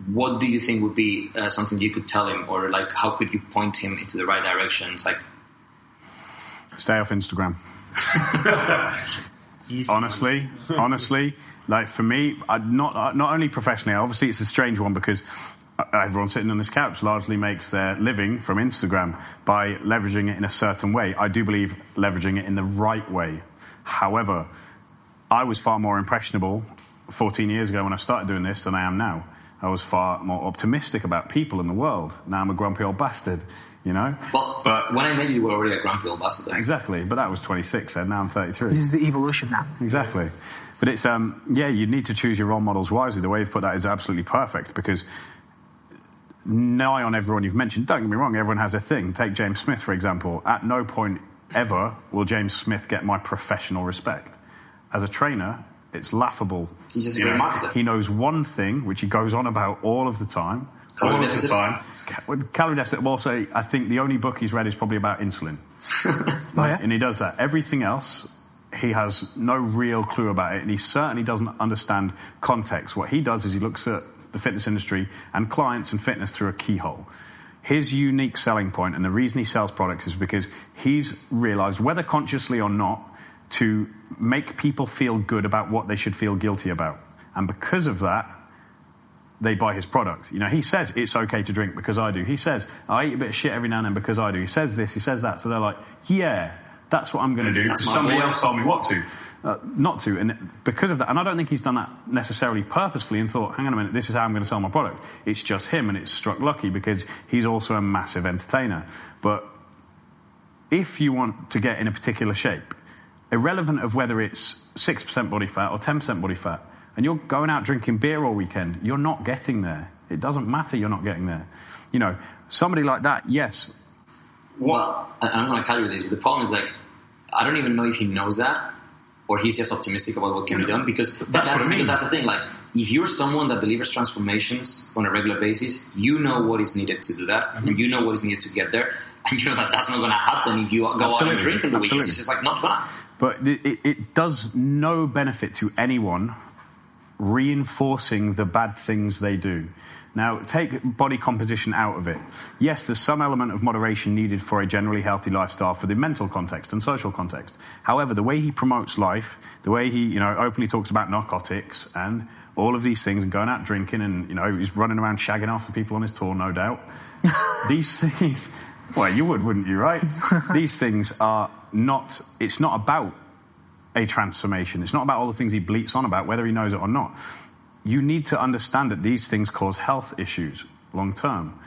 what do you think would be uh, something you could tell him, or like how could you point him into the right direction? It's like Stay off Instagram. honestly, honestly, like for me, I, not uh, not only professionally. Obviously, it's a strange one because uh, everyone sitting on this couch largely makes their living from Instagram by leveraging it in a certain way. I do believe leveraging it in the right way. However, I was far more impressionable 14 years ago when I started doing this than I am now. I was far more optimistic about people in the world. Now I'm a grumpy old bastard, you know. well, But when I met you, you were already a grumpy old bastard. exactly. But that was 26, and now I'm 33. This is the evolution now. Exactly. But it's, um, yeah, you need to choose your role models wisely. The way you've put that is absolutely perfect because nigh on everyone you've mentioned, don't get me wrong, everyone has a thing. Take James Smith, for example. At no point ever will James Smith get my professional respect. As a trainer, it's laughable. He's just a great marketer. He knows one thing, which he goes on about all of the time. Calorie all deficit. of the time. Calorie deficit. Well, say, I think the only book he's read is probably about insulin. Oh, yeah? And he does that. Everything else, he has no real clue about it, and he certainly doesn't understand context. What he does is he looks at the fitness industry and clients and fitness through a keyhole. His unique selling point, and the reason he sells products, is because he's realized, whether consciously or not, to make people feel good about what they should feel guilty about. And because of that, they buy his product. You know, he says it's okay to drink because I do. He says I eat a bit of shit every now and then because I do. He says this, he says that. So they're like, yeah, that's what I'm going to do. That's somebody else told me what to. Uh, not to, and because of that, and I don't think he's done that necessarily purposefully and thought, hang on a minute, this is how I'm going to sell my product. It's just him, and it's struck lucky because he's also a massive entertainer. But if you want to get in a particular shape, irrelevant of whether it's 6% body fat or 10% body fat, and you're going out drinking beer all weekend, you're not getting there. It doesn't matter you're not getting there. You know, somebody like that, yes. Well, I'm going to tell you with this, but the problem is like, I don't even know if he knows that, or he's just optimistic about what can be done. Because that's, what I mean. because that's the thing. Like, if you're someone that delivers transformations on a regular basis, you know what is needed to do that, Mm-hmm. and you know what is needed to get there, and you know that that's not going to happen if you go out and Absolutely. drink on the weekends. It's just like not gonna. But it, it, it does no benefit to anyone reinforcing the bad things they do. Now, take body composition out of it. Yes, there's some element of moderation needed for a generally healthy lifestyle for the mental context and social context. However, the way he promotes life, the way he, you know, openly talks about narcotics and all of these things and going out drinking and, you know, he's running around shagging after people on his tour, no doubt. these things, well, you would, wouldn't you, right? these things are not, it's not about a transformation. It's not about all the things he bleats on about, whether he knows it or not. You need to understand that these things cause health issues long term.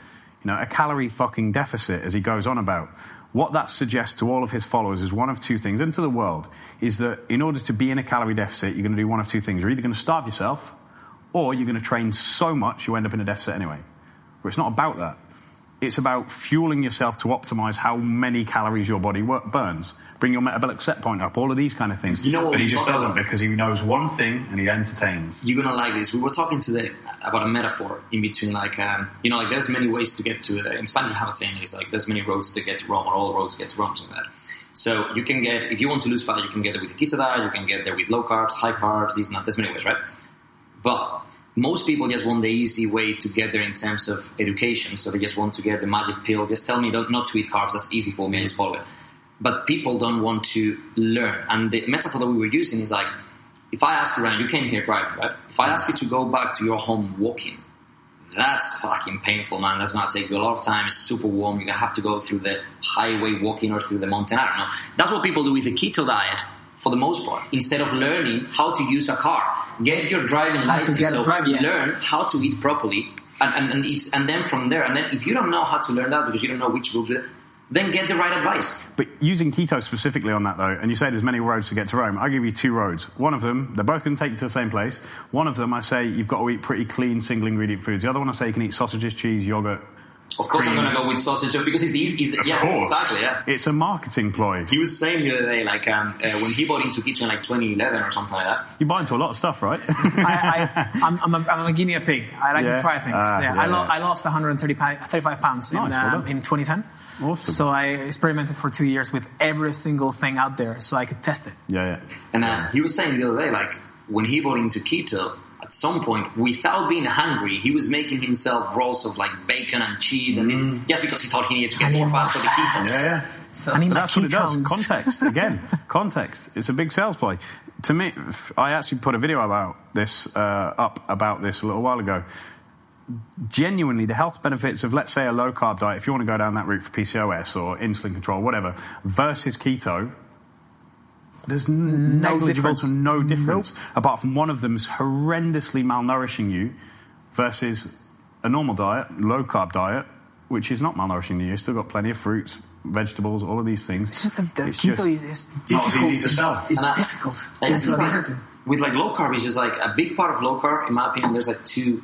You know, a calorie fucking deficit, as he goes on about. What that suggests to all of his followers is one of two things, and to the world, is that in order to be in a calorie deficit, you're going to do one of two things. You're either going to starve yourself, or you're going to train so much you end up in a deficit anyway. But it's not about that. It's about fueling yourself to optimize how many calories your body burns. Bring your metabolic set point up, all of these kind of things. You know what but he just doesn't about? because he knows one thing and he entertains. You're gonna like this. We were talking today about a metaphor in between, like um, you know, like there's many ways to get to. Uh, in Spanish, we have a saying is like there's many roads to get to Rome, or all roads get to Rome, something like that. So you can get if you want to lose fat, you can get there with a keto diet, you can get there with low carbs, high carbs, these and that. There's many ways, right? But most people just want the easy way to get there in terms of education. So they just want to get the magic pill. Just tell me don't, not to eat carbs. That's easy for me. I just follow it. But people don't want to learn. And the metaphor that we were using is like, if I ask you, Ryan, you came here driving, right? If I ask you to go back to your home walking, that's fucking painful, man. That's gonna take you a lot of time. It's super warm. You have to go through the highway walking or through the mountain. I don't know. That's what people do with the keto diet for the most part. Instead of learning how to use a car, get your driving license. so driving, yeah. learn how to eat properly, and and and, it's, and then from there, and then if you don't know how to learn that because you don't know which route, then get the right advice. But using keto specifically on that though, and you say there's many roads to get to Rome, I'll give you two roads. One of them, they're both going to take you to the same place. One of them, I say you've got to eat pretty clean single ingredient foods. The other one, I say you can eat sausages, cheese, yogurt. Of course, I'm gonna go with sausage because it's easy. It's, Of yeah, course. exactly. Yeah. It's a marketing ploy. He was saying the other day, like um, uh, when he bought into kitchen, like 2011 or something like that. You buy into a lot of stuff, right? I, I, I'm, I'm, a, I'm a guinea pig. I like Yeah? to try things. Ah, yeah, yeah, I, lo- yeah. I lost 130 pi- 35 pounds in, Nice, well um, in 2010. Awesome. So I experimented for two years with every single thing out there so I could test it. yeah, yeah. And uh, he was saying the other day, like when he bought into keto, at some point, without being hungry, he was making himself rolls of like bacon and cheese, and this, just because he thought he needed to get need more more fat for the fat. ketones. Yeah, yeah. So I need But my that's what it does. Context again. context. It's a big sales play. To me, I actually put a video about this uh, up about this a little while ago. Genuinely, the health benefits of, let's say, a low carb diet, if you want to go down that route for PCOS or insulin control, whatever, versus keto, there's n- No negligible difference. to no difference, apart from one of them is horrendously malnourishing you versus a normal diet, low carb diet, which is not malnourishing you. You've still got plenty of fruits, vegetables, all of these things. It's just the, the It's keto just- is not difficult. easy to sell. It's And difficult. I Just think to like, adhere to. with like low carb is just like a big part of low carb. In my opinion, there's like two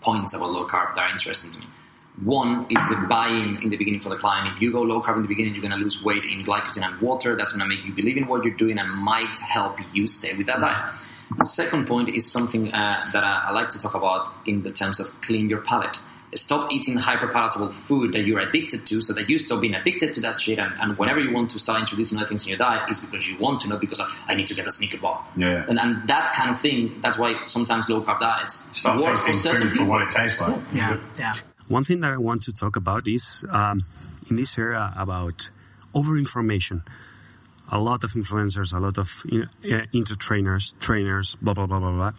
points about low carb that are interesting to me. One is the buy-in in the beginning for the client. If you go low carb in the beginning, you're going to lose weight in glycogen and water. That's going to make you believe in what you're doing and might help you stay with that diet. The second point is something uh, that I, I like to talk about in the terms of clean your palate. Stop eating hyperpalatable food that you're addicted to so that you stop being addicted to that shit. And, and whenever you want to start introducing other things in your diet, is because you want to, not because I need to get a Snickers bar. Yeah. And, and that kind of thing, that's why sometimes low carb diets Start work for tasting certain food for people. what it tastes like. Yeah, yeah. One thing that I want to talk about is um, in this era about overinformation. A lot of influencers, a lot of uh, entertrainers, trainers, blah blah blah blah blah.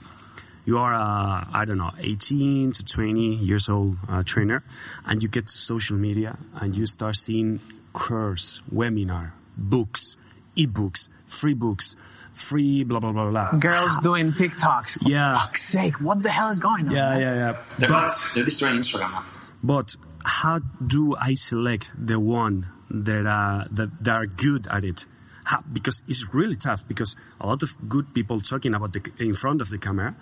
You are, uh, I don't know, 18 to 20 years old uh, trainer, and you get to social media and you start seeing course, webinar, books, ebooks, free books, free blah blah blah blah. Girls doing TikToks. For Yeah. fuck's sake, what the hell is going on? Yeah, yeah, yeah. They're, But they're destroying Instagram now. But how do I select the one that uh, that, that are good at it? How, because it's really tough. Because a lot of good people talking about the in front of the camera,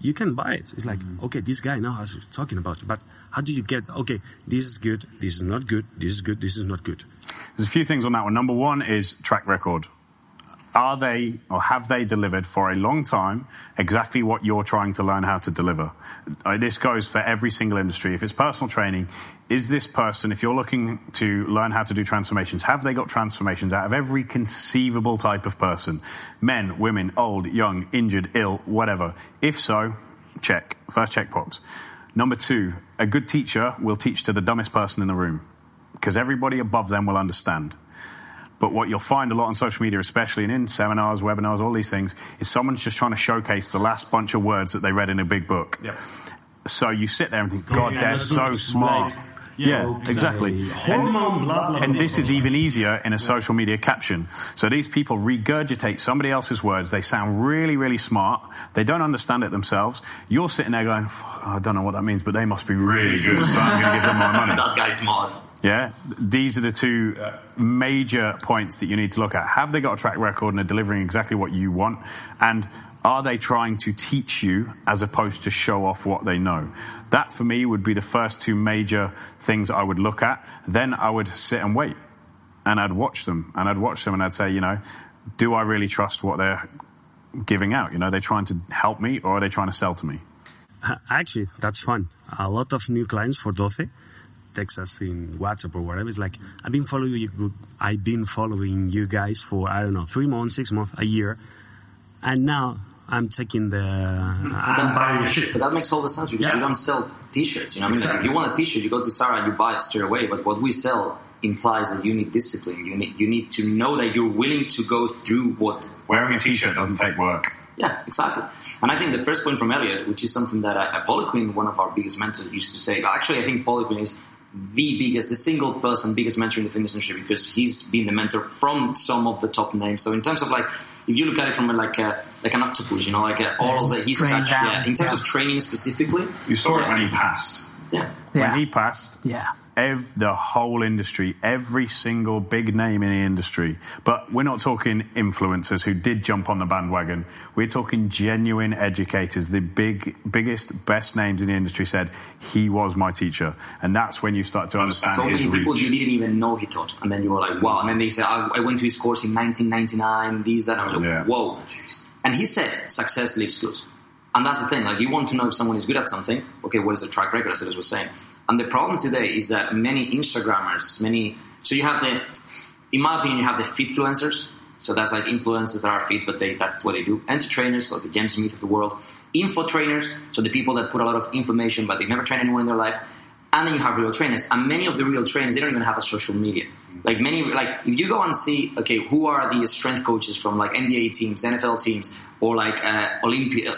you can buy it. It's like okay, this guy now he's talking about. But how do you get okay? This is good. This is not good. This is good. This is not good. There's a few things on that one. Number one is track record. Are they or have they delivered for a long time exactly what you're trying to learn how to deliver? Uh, this goes for every single industry. If it's personal training, is this person, if you're looking to learn how to do transformations, have they got transformations out of every conceivable type of person? Men, women, old, young, injured, ill, whatever. If so, check. First checkbox. Number two, a good teacher will teach to the dumbest person in the room because everybody above them will understand. But what you'll find a lot on social media, especially in, in seminars, webinars, all these things, is someone's just trying to showcase the last bunch of words that they read in a big book. Yeah. So you sit there and think, oh, God, Yeah, they're that's so smart. Like, yeah, know, exactly. Hormone, blah, blah, And blah, this is even easier in a social media caption. So these people regurgitate somebody else's words. They sound really, really smart. They don't understand it themselves. You're sitting there going, "Oh, I don't know what that means, but they must be really good, so I'm going to give them my money. That guy's smart. Yeah, these are the two uh, major points that you need to look at. Have they got a track record and are delivering exactly what you want? And are they trying to teach you as opposed to show off what they know? That for me would be the first two major things I would look at. Then I would sit and wait and I'd watch them and I'd watch them and I'd say, you know, do I really trust what they're giving out? You know, are they trying to help me or are they trying to sell to me? Actually, that's fun. A lot of new clients for Doce text us in WhatsApp or whatever. It's like I've been following you. I've been following you guys for I don't know three months, six months, a year, and now I'm taking the I'm buying shit. But that makes all the sense because Yeah. we don't sell t-shirts. You know, what I mean, Exactly. if you want a t-shirt, you go to Zara and you buy it straight away. But what we sell implies that you need discipline. You need you need to know that you're willing to go through what Wearing a t-shirt doesn't take work. Yeah, exactly. And I think the first point from Elliott, which is something that uh, Poliquin, one of our biggest mentors, used to say. Actually, I think Poliquin is the biggest, the single person, biggest mentor in the fitness industry because he's been the mentor from some of the top names. So in terms of like, if you look at it from like a, like an octopus, you know, like uh, all of the he's touched. down, Yeah, in terms yeah. of training specifically. You saw it when he passed. Yeah. Yeah. When he passed, Yeah. Ev- the whole industry, every single big name in the industry. But we're not talking influencers who did jump on the bandwagon. We're talking genuine educators. The big, biggest, best names in the industry said he was my teacher, and that's when you start to understand so many people reach. you didn't even know he taught, and then you were like, wow. And then they said, I, I went to his course in 1999, these, that. I was like, Yeah. whoa. And he said, success leaves clues. And that's the thing, like you want to know if someone is good at something, okay, what is the track record, as I was saying. And the problem today is that many Instagrammers, many, so you have the, in my opinion, you have the fitfluencers. So that's like influencers that are fit, but they, that's what they do. Entertrainers, like the James Smith of the world. Info trainers, so the people that put a lot of information, but they've never trained anyone in their life. And then you have real trainers. And many of the real trainers, they don't even have a social media. Like many, like if you go and see, okay, who are the strength coaches from like NBA teams, NFL teams, or like uh, uh,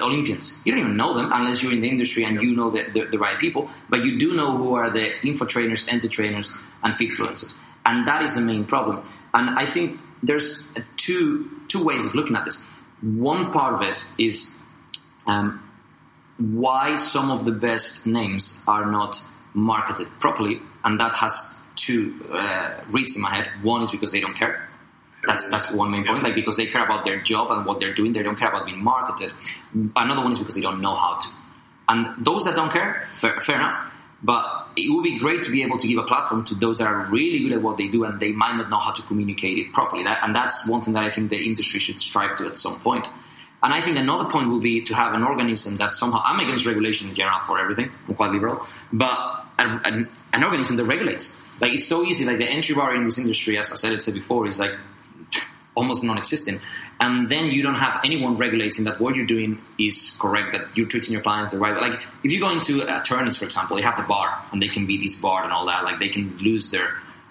Olympians? You don't even know them unless you're in the industry and you know the, the, the right people. But you do know who are the info trainers, entertrainers, and fitfluencers. And that is the main problem. And I think there's uh, two two ways of looking at this. One part of it is um, why some of the best names are not marketed properly, and that has two uh, reads in my head. One is because they don't care. That's that's one main point. Like because they care about their job and what they're doing, they don't care about being marketed. Another one is because they don't know how to. And those that don't care, fair, fair enough. But it would be great to be able to give a platform to those that are really good at what they do and they might not know how to communicate it properly. That, and that's one thing that I think the industry should strive to at some point. And I think another point will be to have an organism that somehow, I'm against regulation in general for everything, I'm quite liberal, but an, an, an organism that regulates. Like it's so easy, like the entry bar in this industry, as I said it said before, is like almost non-existent. And then you don't have anyone regulating that what you're doing is correct, that you're treating your clients the right way. Like if you go into attorneys, for example, they have the bar and they can be disbarred and all that. Like they can lose their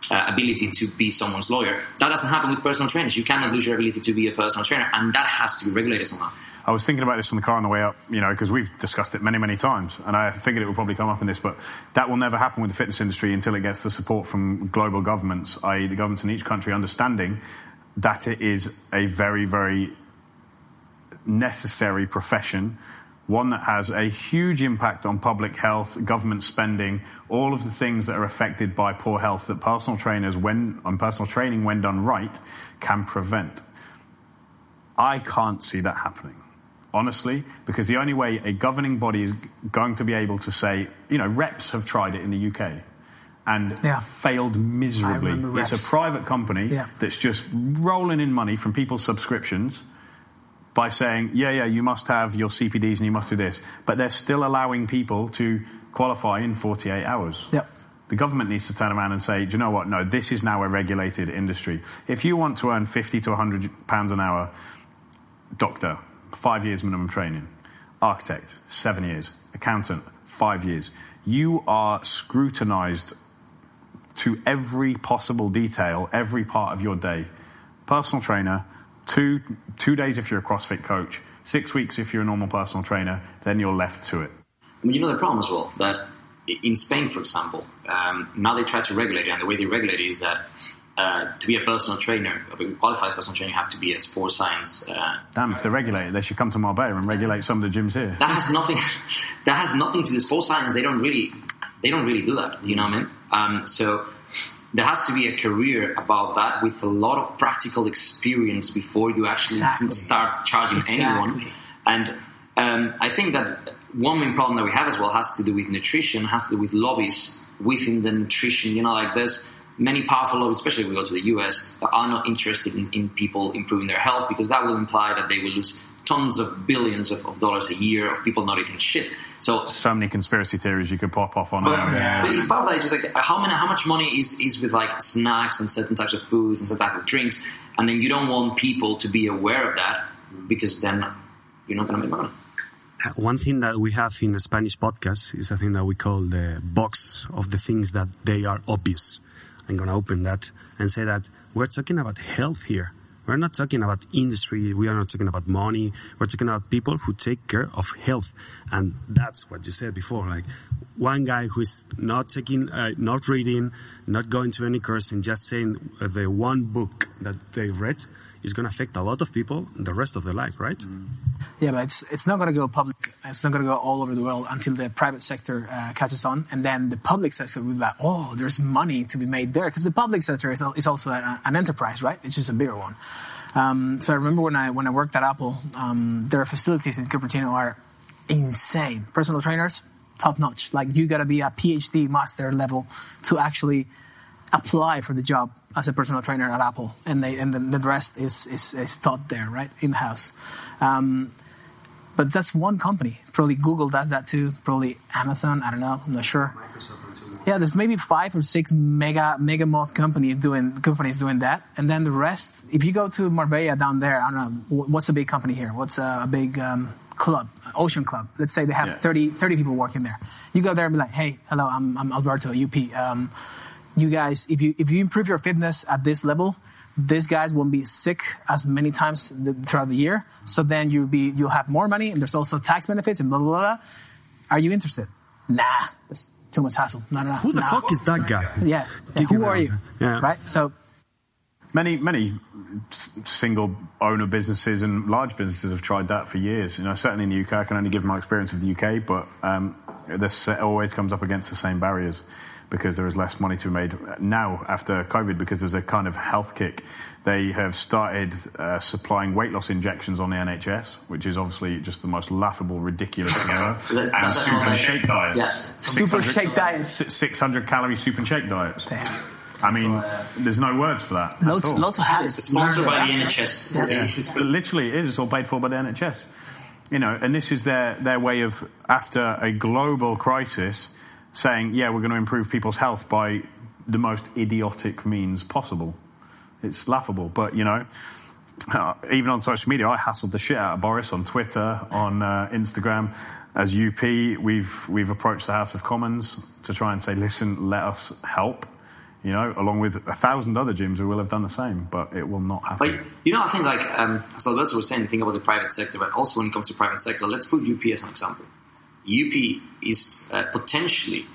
uh, ability to be someone's lawyer. That doesn't happen with personal trainers. You cannot lose your ability to be a personal trainer, and that has to be regulated somehow. I was thinking about this on the car on the way up, you know, because we've discussed it many, many times, and I figured it would probably come up in this, but that will never happen with the fitness industry until it gets the support from global governments, i.e., the governments in each country understanding that it is a very, very necessary profession, one that has a huge impact on public health, government spending, all of the things that are affected by poor health that personal trainers, when on personal training, when done right, can prevent. I can't see that happening, honestly, because the only way a governing body is going to be able to say, you know, reps have tried it in the UK and Yeah. failed miserably. It's a private company Yeah. that's just rolling in money from people's subscriptions by saying, yeah, yeah, you must have your CPDs and you must do this. But they're still allowing people to qualify in 48 hours. Yep. The government needs to turn around and say, do you know what? No, this is now a regulated industry. If you want to earn 50 to 100 pounds an hour, doctor, five years minimum training. Architect, seven years. Accountant, five years. You are scrutinized to every possible detail, every part of your day. Personal trainer, two, two days if you're a CrossFit coach, six weeks if you're a normal personal trainer, then you're left to it. I mean, you know the problem as well that in Spain, for example, um, now they try to regulate it, and the way they regulate it is that uh, to be a personal trainer, a qualified personal trainer, you have to be a sports science. Uh, Damn, if they're regulated, they should come to Marbella and regulate some of the gyms here. that has nothing. that has nothing to do sports science. They don't really. They don't really do that. You know what I mean? Um, so there has to be a career about that with a lot of practical experience before you actually Exactly. start charging anyone. And Um, I think that one main problem that we have as well has to do with nutrition, has to do with lobbies within the nutrition. You know, like there's many powerful lobbies, especially if we go to the US, that are not interested in, in people improving their health because that will imply that they will lose tons of billions of, of dollars a year of people not eating shit. So So many conspiracy theories you could pop off on but, there. but it's part of that. It's just like how many, how much money is, is with like snacks and certain types of foods and certain types of drinks, and then you don't want people to be aware of that because then you're not going to make money. Uh, one thing that we have in the Spanish podcast is a thing that we call the box of the things that they are obvious. I'm going to open that and say that we're talking about health here. We're not talking about industry. We are not talking about money. We're talking about people who take care of health. And that's what you said before. Like one guy who is not taking, uh, not reading, not going to any course and just saying uh, the one book that they read is going to affect a lot of people the rest of their life, right? Yeah, but it's it's not going to go public. It's not going to go all over the world until the private sector uh, catches on, and then the public sector will be like, oh, there's money to be made there because the public sector is, is also a, an enterprise, right? It's just a bigger one. Um, so I remember when I when I worked at Apple, um, their facilities in Cupertino are insane. Personal trainers, top notch. Like you got to be a PhD master level to actually apply for the job as a personal trainer at Apple, and they and then the rest is is, is taught there, right, in house. Um, but that's one company. Probably Google does that too. Probably Amazon. I don't know. I'm not sure. Yeah, there's maybe five or six mega mega moth company doing companies doing that, and then the rest. If you go to Marbella down there, I don't know what's a big company here. What's a, a big um, club, Ocean Club? Let's say they have Yeah. 30, 30 people working there. You go there and be like, hey, hello, I'm, I'm Alberto, UP. Um, you guys, if you if you improve your fitness at this level, these guys won't be sick as many times throughout the year. So then you'll be you'll have more money, and there's also tax benefits and blah blah blah. Are you interested? Nah, that's too much hassle. No, no, no. Who the nah. fuck is that guy? Yeah, yeah. Who are you? Yeah. Right. So Many, many single owner businesses and large businesses have tried that for years. You know, certainly in the UK, I can only give my experience of the UK, but um, this always comes up against the same barriers because there is less money to be made now after COVID because there's a kind of health kick. They have started uh, supplying weight loss injections on the NHS, which is obviously just the most laughable, ridiculous thing ever. That's- and that's soup not and like- shake diets. Yeah. Super shake diets. 600 calorie soup and shake diets. damn. I mean, there's no words for that. at loads all. loads of habits. Sponsored by the NHS. Yeah. It's just- literally it is. It's all paid for by the NHS. You know, and this is their, their way of, after a global crisis, saying, yeah, we're going to improve people's health by the most idiotic means possible. It's laughable, but you know, uh, even on social media, I hassled the shit out of Boris on Twitter, on uh, Instagram. As UP, we've we've approached the House of Commons to try and say, listen, let us help. You know, along with a thousand other gyms who will have done the same, but it will not happen. You know, I think like um, as Alberto was saying, think about the private sector, but also when it comes to private sector, let's put UP as an example. UP is uh, potentially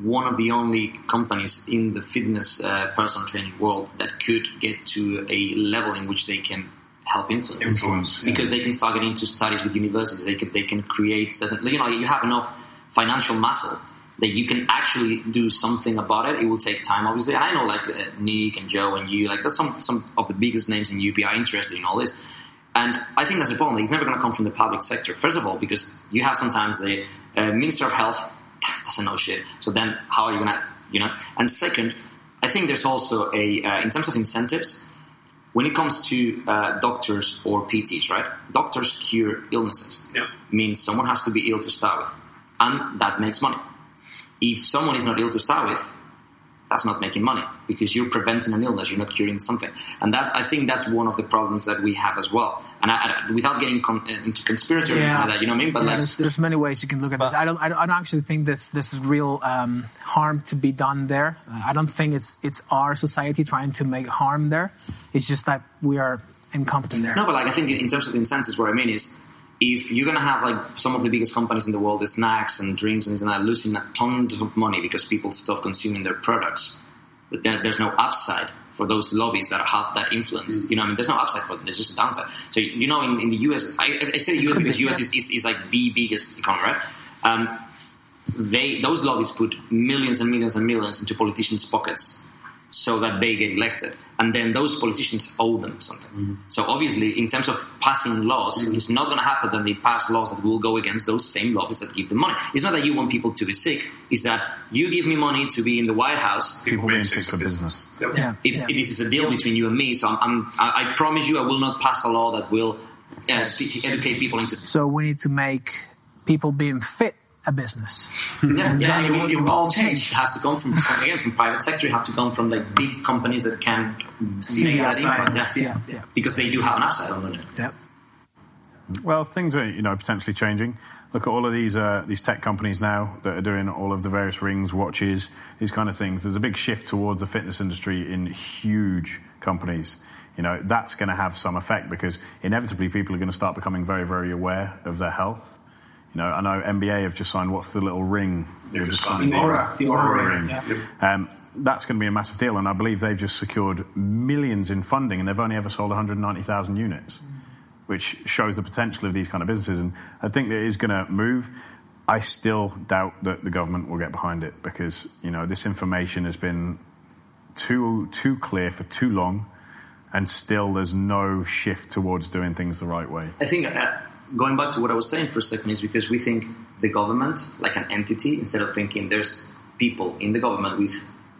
one of the only companies in the fitness uh, personal training world that could get to a level in which they can help influence. Influence, yeah. because they can start getting into studies with universities. They can they can create certain. You know, you have enough financial muscle that you can actually do something about it. It will take time, obviously. And I know, like uh, Nick and Joe and you, like there's some some of the biggest names in UP are interested in all this. And I think that's important. It's never going to come from the public sector. First of all, because you have sometimes the uh, Minister of Health doesn't know shit. So then, how are you going to, you know? And second, I think there's also a uh, in terms of incentives. When it comes to uh, doctors or PTs, right? Doctors cure illnesses. Yeah. Means someone has to be ill to start with, and that makes money. If someone is not ill to start with, that's not making money because you're preventing an illness, you're not curing something. And that I think that's one of the problems that we have as well. And I, I, without getting con- into conspiracy or anything like that, you know what I mean? But Yeah, like, there's, there's many ways you can look at this. I don't, I don't, I don't actually think there's, there's real um, harm to be done there. Uh, I don't think it's, it's our society trying to make harm there. It's just that we are incompetent there. No, but like I think in terms of the incentives, what I mean is, if you're gonna have like some of the biggest companies in the world, the snacks and drinks and that, losing tons of money because people stop consuming their products, but there, there's no upside for those lobbies that have that influence. You know, I mean, there's no upside for them. There's just a downside. So you know, in, in the US, I, I say the US because be, US is, is, is like the biggest economy, right? Um, they those lobbies put millions and millions and millions into politicians' pockets so that they get elected. And then those politicians owe them something. So obviously, in terms of passing laws, it's not going to happen that they pass laws that will go against those same lobbies that give them money. It's not that you want people to be sick. It's that you give me money to be in the White House. People being sick for business. Yeah. It's, yeah. This is a deal between you and me. So I'm, I'm, I I promise you, I will not pass a law that will uh, educate people into. So we need to make people being fit a business. Yeah, yeah, then it, it will- will- it it will will all all change. change. It has to come from again from private sector. It has to come from like big companies that can See make that outside. impact. Yeah, Yeah, yeah. because they do have an asset on it. Yep. Well, things are you know potentially changing. Look at all of these uh, these tech companies now that are doing all of the various rings, watches, these kind of things. There's a big shift towards the fitness industry in huge companies. You know that's going to have some effect because inevitably people are going to start becoming very very aware of their health. You know, I know NBA have just signed what's the little ring? They've just The signed the Oura. The Oura ring, ring. yeah. Um, that's going to be a massive deal, and I believe they've just secured millions in funding, and they've only ever sold 190,000 units, which shows the potential of these kind of businesses. And I think that it is going to move. I still doubt that the government will get behind it because you know this information has been too too clear for too long, and still there's no shift towards doing things the right way. I think uh, going back to what I was saying for a second is because we think the government, like an entity, instead of thinking there's people in the government with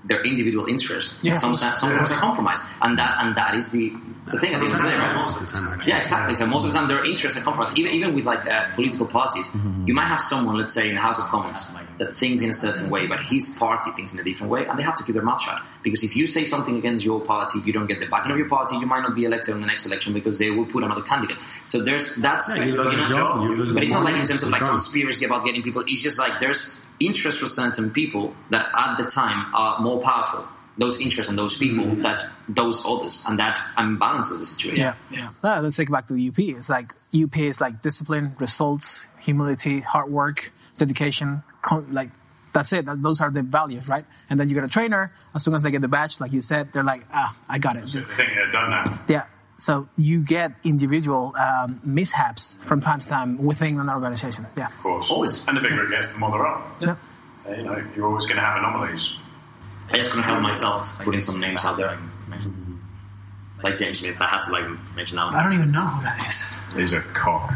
their individual interests, Yeah. sometimes, sometimes they're compromised, and that and that is the the thing at the end of the day, right? Most of the time, actually. Yeah, exactly. So most of the time, their interests are compromised. Even even with like uh, political parties, you might have someone, let's say, in the House of Commons that thinks in a certain way, but his party thinks in a different way, and they have to keep their mouth shut. Because if you say something against your party, if you don't get the backing of your party, you might not be elected in the next election because they will put another candidate. So there's that's Yeah, you lose your job, you lose but it's not like in terms of like conspiracy about getting people. It's just like there's interest for certain people that at the time are more powerful. Those interests and those people Mm-hmm. that those others, and that imbalances the situation. Yeah, yeah. Ah, let's take it back to the UP. It's like UP is like discipline, results, humility, hard work, dedication. Con- like that's it. Those are the values, right? And then you get a trainer. As soon as they get the badge, like you said, they're like, ah, I got it. They think they're done now. Yeah. So you get individual um, mishaps from time to time within an organization. Yeah. Of course. Always. And the bigger it gets, the more they're up. Yeah. Uh, You know, you're always going to have anomalies. I just couldn't help myself putting some names out there. Like James Smith, I have to like mention that I don't even know who that is. He's a cock.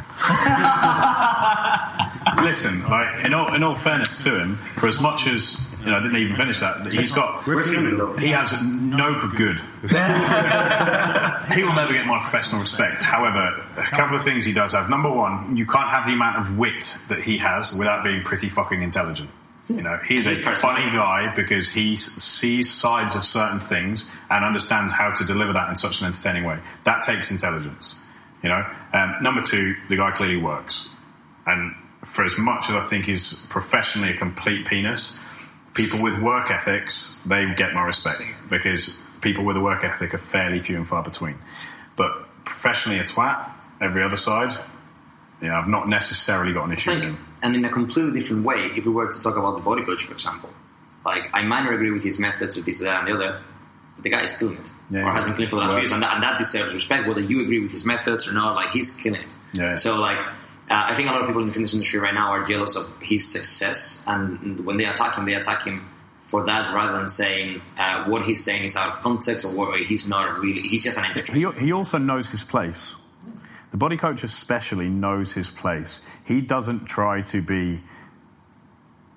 Listen, like in all in all fairness to him, for as much as you know, I didn't even finish that. He's got We're filming though. he has no good. he will never get my professional respect. However, a couple of things he does have. Number one, you can't have the amount of wit that he has without being pretty fucking intelligent. You know, he's a He's charismatic. funny guy because he sees sides of certain things and understands how to deliver that in such an entertaining way. That takes intelligence. You know, um, number two, the guy clearly works, and for as much as I think he's professionally a complete penis, people with work ethics they get my respect because people with a work ethic are fairly few and far between. But professionally a twat, every other side, yeah, I've not necessarily got an issue with think, and in a completely different way, if we were to talk about the body coach, for example, like I might not agree with his methods, with this, that, and the other, but the guy is killing it, Yeah, or has been killing it for the last few years, and that, and that deserves respect, whether you agree with his methods or not. Like he's killing it. Yeah. So like. Uh, I think a lot of people in the fitness industry right now are jealous of his success, and when they attack him, they attack him for that rather than saying uh, what he's saying is out of context or what he's not really. He's just an entertainer. He, he also knows his place. The body coach especially knows his place. He doesn't try to be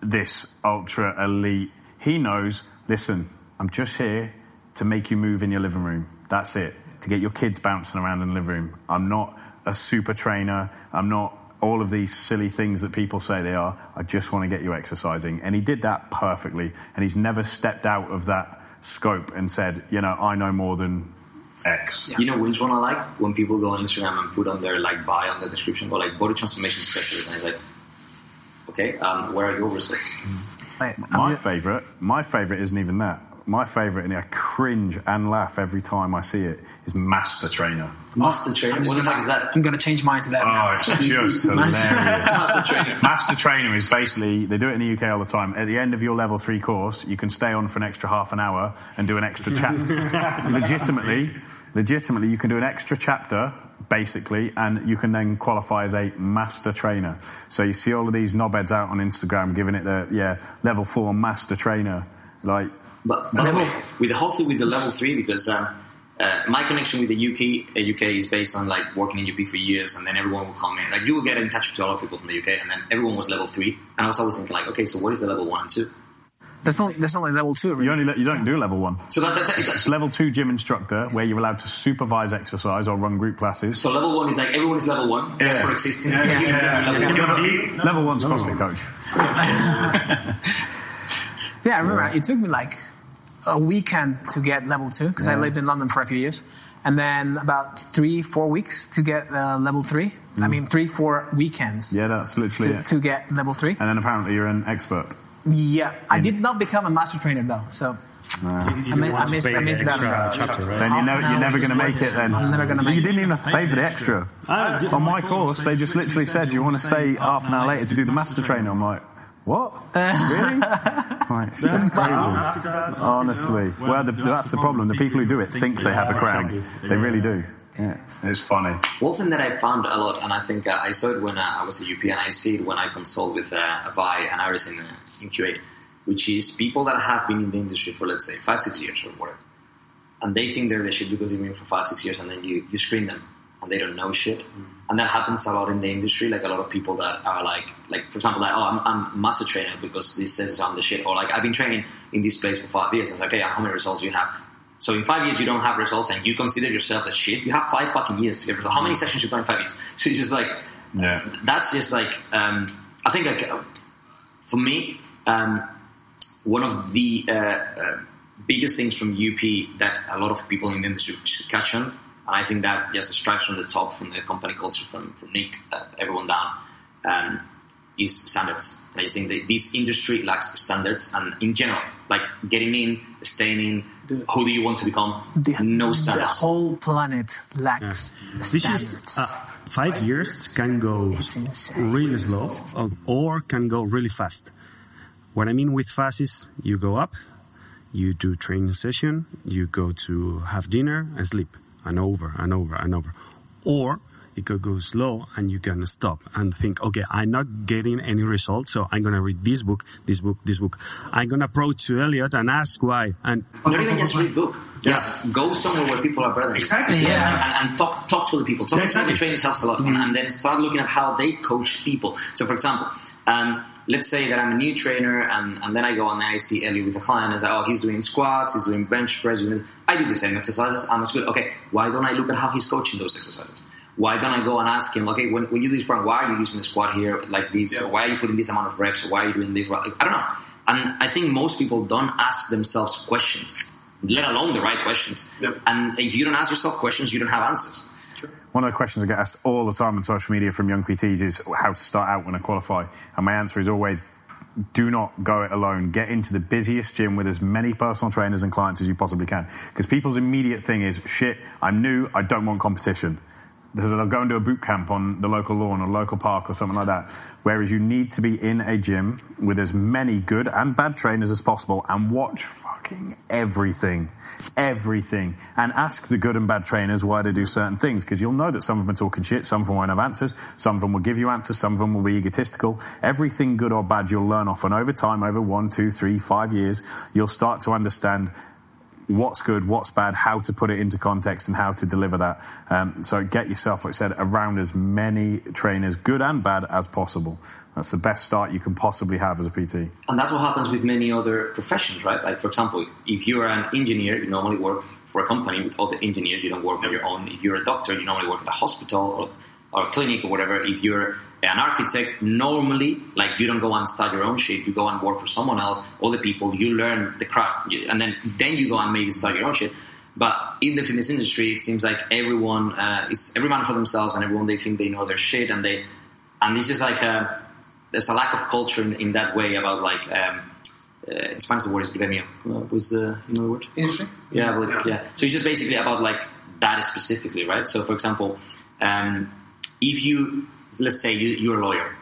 this ultra elite. He knows, listen, I'm just here to make you move in your living room. That's it. To get your kids bouncing around in the living room. I'm not a super trainer. I'm not all of these silly things that people say they are. I just want to get you exercising. And he did that perfectly. And he's never stepped out of that scope and said, you know, I know more than X. You know which one I like? When people go on Instagram and put on their like bio on the description, go like body transformation specialist, and it's like, okay, um, where are your results? Wait, My favourite, my favourite isn't even that. My favourite, and I cringe and laugh every time I see it, is Master Trainer. Master trainer. What the fuck is that? I'm gonna change mine to that. Oh, now. it's just hilarious. Master trainer. Master Trainer is basically, they do it in the UK all the time. At the end of your level three course, you can stay on for an extra half an hour and do an extra chapter. legitimately, legitimately, you can do an extra chapter, basically, and you can then qualify as a Master Trainer. So you see all of these knobheads out on Instagram giving it the, yeah, level four Master Trainer. Like, But by the way, with the hopefully with the level three, because um, uh, my connection with the UK uh, UK is based on like working in UP for years, and then everyone will come in. Like you will get in touch with a lot of people from the UK, and then everyone was level three, and I was always thinking like, okay, so what is the level one and two? There's only, there's only level two. you only let- you don't do level one. So that, that's, It's that's level two gym instructor where you're allowed to supervise exercise or run group classes. so level one is like everyone is level one just for existing. Yeah, You know, yeah, level yeah. two. If you're Level one's CrossFit coach. Yeah, I remember it took me like a weekend to get level two because I lived in London for a few years, and then about three, four weeks to get uh, level three. I mean, three, four weekends Mm. Yeah, that's literally to, it. to get level three. And then apparently you're an expert. Yeah, I did not become a master trainer though, so You I mi- I missed- pay I missed that. extra chapter, right? Then you're, never, you're never going to make it it. then. I'm never gonna You make it. didn't even have to pay for the extra. Ah. On my course, they just literally said, you want to stay half an hour later to do the master trainer? I'm like, what? Really? Right, it's crazy. Honestly. Well, the, that's the problem. The people who do it think they have a crown. They really do. Yeah. It's funny. One thing that I found a lot, and I think uh, I saw it when uh, I was at UP, and I see it when I consult with uh, Avai and Iris in, uh, in Q8, which is people that have been in the industry for, let's say, five, six years or whatever. And they think they're the shit because they've been for five, six years, and then you, you screen them, and they don't know shit. And that happens a lot in the industry, like a lot of people that are like, like for example, like, oh, I'm, I'm master trainer because this says I'm the shit, or like, I've been training in this place for five years. I was like, okay, how many results do you have? So in five years you don't have results and you consider yourself as shit. You have five fucking years to get results. How many sessions you've done in five years? So it's just like, Yeah. that's just like, um, I think like, for me, um, one of the uh, uh, biggest things from UP that a lot of people in the industry should catch on, I think that just strives from the top, from the company culture, from, from Nick, uh, everyone down, um, is standards. And I just think that this industry lacks standards, and in general, like getting in, staying in, who do you want to become? the, no the standards. whole planet lacks Which standards. is uh, five years can go really slow or, or can go really fast. What I mean with fast is you go up, you do training session, you go to have dinner and sleep and over and over and over. Or it could go slow and you can stop and think, okay, I'm not getting any results, so I'm gonna read this book, this book, this book. I'm gonna approach to Elliott and ask why. And Not even just read book. Just go somewhere where people are better. Exactly, Yeah, yeah. And, and talk talk to the people. Talk Yeah, to exactly. the trainers helps a lot. And, and then start looking at how they coach people. So, for example, um, let's say that I'm a new trainer, and, and then I go and I see Ellie with a client. And say, oh, he's doing squats, he's doing bench press. doing- I do the same exercises. I'm as good. Okay, why don't I look at how he's coaching those exercises? Why don't I go and ask him, okay, when, when you do this program, why are you using the squat here like this? Or why are you putting this amount of reps? Why are you doing this? Like, I don't know. And I think most people don't ask themselves questions, let alone the right questions. And if you don't ask yourself questions, you don't have answers. One of the questions I get asked all the time on social media from young PTs is how to start out when I qualify. And my answer is always, do not go it alone. Get into the busiest gym with as many personal trainers and clients as you possibly can. Because people's immediate thing is, shit, I'm new, I don't want competition. They'll go and do a boot camp on the local lawn or local park or something like that. Whereas you need to be in a gym with as many good and bad trainers as possible and watch fucking everything. Everything. And ask the good and bad trainers why they do certain things because you'll know that some of them are talking shit, some of them won't have answers, some of them will give you answers, some of them will be egotistical. Everything good or bad you'll learn off and over time, over one, two, three, five years, you'll start to understand what's good, what's bad, how to put it into context, and how to deliver that. Um, so get yourself, like I said, around as many trainers, good and bad, as possible. That's the best start you can possibly have as a PT. And that's what happens with many other professions, right? Like, for example, if you're an engineer, you normally work for a company with other engineers. You don't work on your own. If you're a doctor, you normally work at a hospital or, or clinic or whatever. If you're an architect, normally, like, you don't go and start your own shit. You go and work for someone else, all the people. You learn the craft, and then then you go and maybe start your own shit. But in the fitness industry, it seems like everyone uh, is every man for themselves, and everyone they think they know their shit, and they and it's just like a, there's a lack of culture in, in that way about like um, uh, in Spanish the word is gremio. Uh, was uh, you know the word? Industry? Yeah, but, yeah. So it's just basically about like that specifically, right? So for example, um, if you let's say you, you're a lawyer,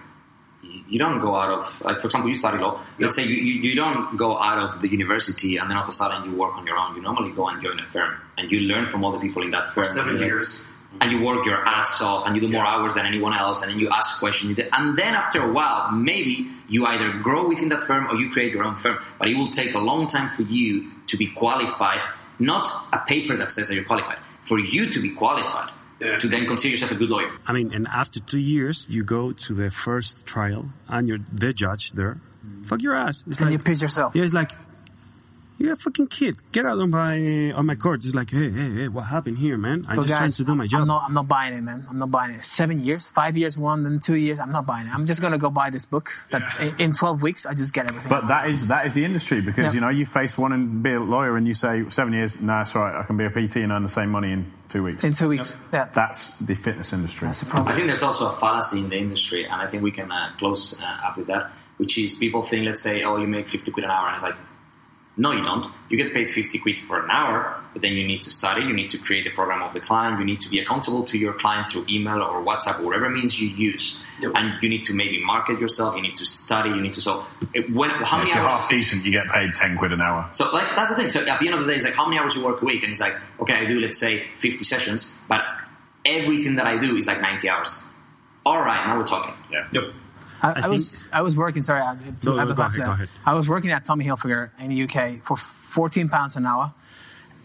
you don't go out of like for example you study law. Let's say you, you, you don't go out of the university and then all of a sudden you work on your own. You normally go and join a firm and you learn from other people in that firm. seven years. and you work your ass off and you do more hours than anyone else and then you ask questions. And then after a while, maybe you either grow within that firm or you create your own firm. But it will take a long time for you to be qualified, not a paper that says that you're qualified, for you to be qualified Yeah. to then consider yourself a good lawyer. I mean, and after two years, you go to the first trial and you're the judge there. Mm. Fuck your ass. It's And like, you pitch yourself. yeah, it's like, you're a fucking kid. Get out of my, on my court. It's like, hey, hey, hey, what happened here, man? I But just trying to do my I'm job. not, I'm not buying it, man. I'm not buying it. Seven years, five years, one, then two years. I'm not buying it. I'm just gonna go buy this book. That in, in 12 weeks, I just get everything. But that is that is the industry because Yeah. you know you face one and be a lawyer and you say seven years, no, that's right, I can be a PT and earn the same money in two weeks. in two weeks, yeah. That's the fitness industry. That's the problem. I think there's also a fallacy in the industry, and I think we can uh, close uh, up with that, which is people think, let's say, oh, you make 50 quid an hour, and it's like, no, you don't. You get paid 50 quid for an hour, but then you need to study, you need to create a program of the client, you need to be accountable to your client through email or WhatsApp or whatever means you use. Yep. And you need to maybe market yourself, you need to study, you need to, so, it, when, how if many you're hours? half decent, you get paid ten quid an hour. So like that's the thing. So at the end of the day, it's like how many hours you work a week, and it's like okay, I do let's say fifty sessions, but everything that I do is like ninety hours. All right, now we're talking. Yeah. Yep. I, I, think- was I was working. Sorry, I, to No, go ahead, go ahead. I was working at Tommy Hilfiger in the UK for 14 pounds an hour,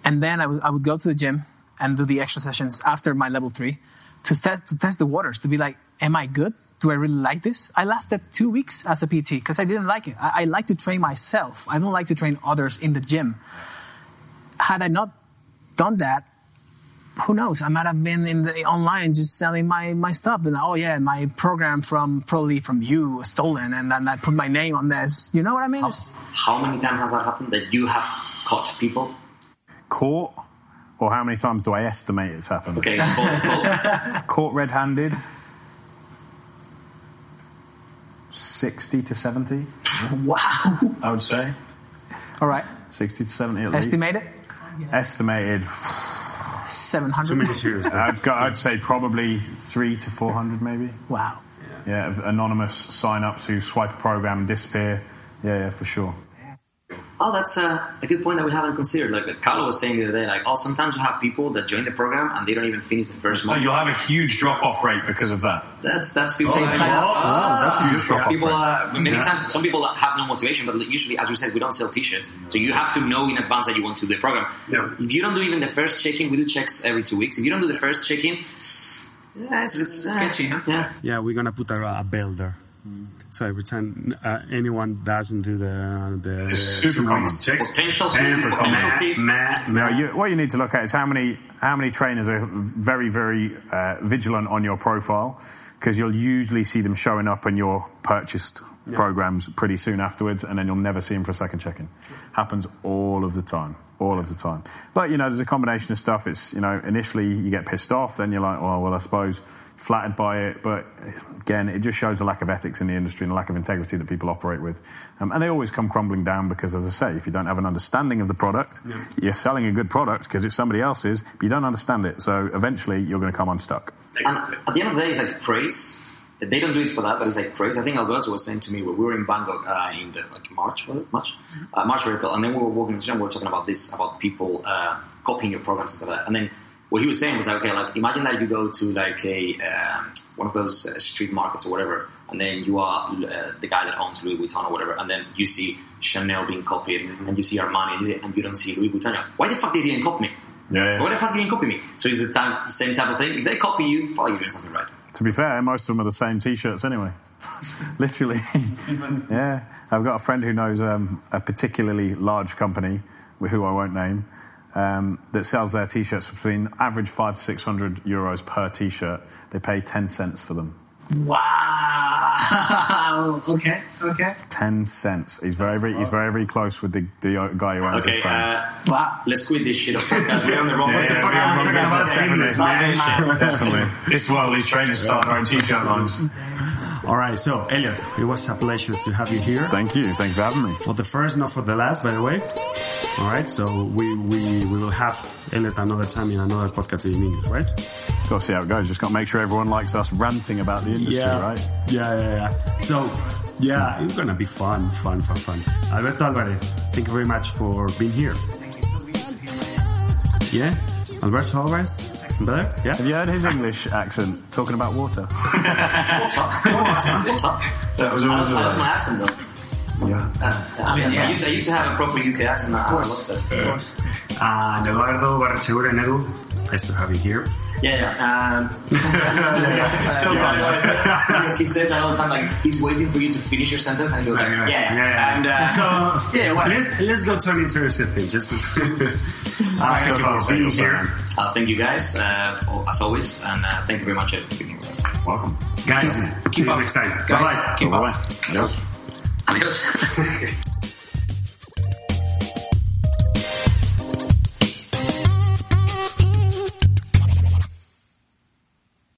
and then I would would go to the gym and do the extra sessions after my level three to test to test the waters to be like, am I good? Do I really like this? I lasted two weeks as a PT because I didn't like it. I, I like to train myself. I don't like to train others in the gym. Had I not done that, who knows? I might have been in the online just selling my, my stuff. And oh yeah, my program from probably from you was stolen, and then I put my name on this. You know what I mean? It's- How many times has that happened that you have caught people? Caught, or how many times do I estimate it's happened? Okay, both, both. Caught red-handed. Sixty to seventy, wow. I would say. All right. Sixty to seventy at least. Estimate it. Estimated. Seven Too many series. I'd, go, I'd say probably three to four hundred, maybe. Wow. Yeah, of anonymous sign-ups who swipe a program and disappear. Yeah, yeah, for sure. Oh, that's a, a good point that we haven't considered. Like Carlo was saying the other day, like oh, sometimes you have people that join the program and they don't even finish the first month. you'll have a huge drop-off rate because of that. That's that's people. They sign up. Oh, that's a huge drop-off People, rate. uh, many Yeah. times, some people have no motivation, but usually, as we said, we don't sell T-shirts, so you have to know in advance that you want to do the program. Yeah. If you don't do even the first check-in, we do checks every two weeks. If you don't do the first check-in, yeah, it's, it's Sketchy, huh? Yeah. Yeah, we're gonna put a, a bell there. So every time uh, anyone doesn't do the the super common. checks, Potential thief, and potential meh, thief. meh, No, you, what you need to look at is how many how many trainers are very very uh, vigilant on your profile because you'll usually see them showing up in your purchased programs pretty soon afterwards, and then you'll never see them for a second check-in. Happens all of the time, all of the time. But you know, there's a combination of stuff. It's you know, initially you get pissed off, then you're like, oh well, I suppose flattered by it, but again, it just shows a lack of ethics in the industry and a lack of integrity that people operate with. Um, and they always come crumbling down because, as I say, if you don't have an understanding of the product, you're selling a good product because it's somebody else's, but you don't understand it. So eventually you're going to come unstuck. And at the end of the day, it's like praise. They don't do it for that, but it's like praise. I think Alberto was saying to me when we were in Bangkok uh, in the, like March, was it March? Uh, March or April, and then we were walking the street and we were talking about this, about people uh, copying your programs and stuff like that. And then what he was saying was like, okay, like imagine that you go to like a um, one of those uh, street markets or whatever, and then you are uh, the guy that owns Louis Vuitton or whatever, and then you see Chanel being copied, and you see Armani, and you, and you don't see Louis Vuitton. Like, Why the fuck they didn't copy me? Yeah, yeah. Why the fuck they didn't copy me? So it's the, time, the same type of thing. If they copy you, probably you're doing something right. To be fair, most of them are the same t-shirts anyway. Literally. yeah. I've got a friend who knows um, a particularly large company, who I won't name, that sells their t-shirts between average five to six hundred euros per t-shirt. They pay ten cents for them. Wow. okay. Okay. Ten cents. He's very, very, he's very, very close with the, the guy who owns Okay, this brand. uh, Wow. let's quit this shit of podcast. We're on the wrong Yeah, way. yeah, we're on the wrong about business. fitness, Definitely. man. Definitely. This is why all these trainers start their own t-shirt lines. All right, so Elliott, it was a pleasure to have you here. Thank you. Thank you for having me. For the first, not for the last, by the way. All right, so we we, we will have Elliott another time in another podcast in English, right? Got to see how it goes. Just got to make sure everyone likes us ranting about the industry, right? Yeah, yeah, yeah. So, yeah, it's gonna be fun, fun, fun, fun. Alberto Alvarez, thank you very much for being here. Yeah, Alberto Alvarez. Better? Yeah. Have you heard his English accent talking about water? What up? What up? That was That was, that was my accent though. Yeah. Uh, I mean, I, used to, I used to have a proper UK accent. I lost it. And Eduardo Barrecheguren and Edu, nice to have you here. Yeah, yeah. Um, so Yeah. because he said that all the time, like he's waiting for you to finish your sentence, and he goes, like, yeah, yeah. And uh, So yeah, well, let's let's go to an interesting thing. Just uh, thank you for being here, uh, thank you guys uh, as always, and uh, thank you very much for being with us. Welcome. guys. See you next time. Bye bye. Keep up. Yes. Adios.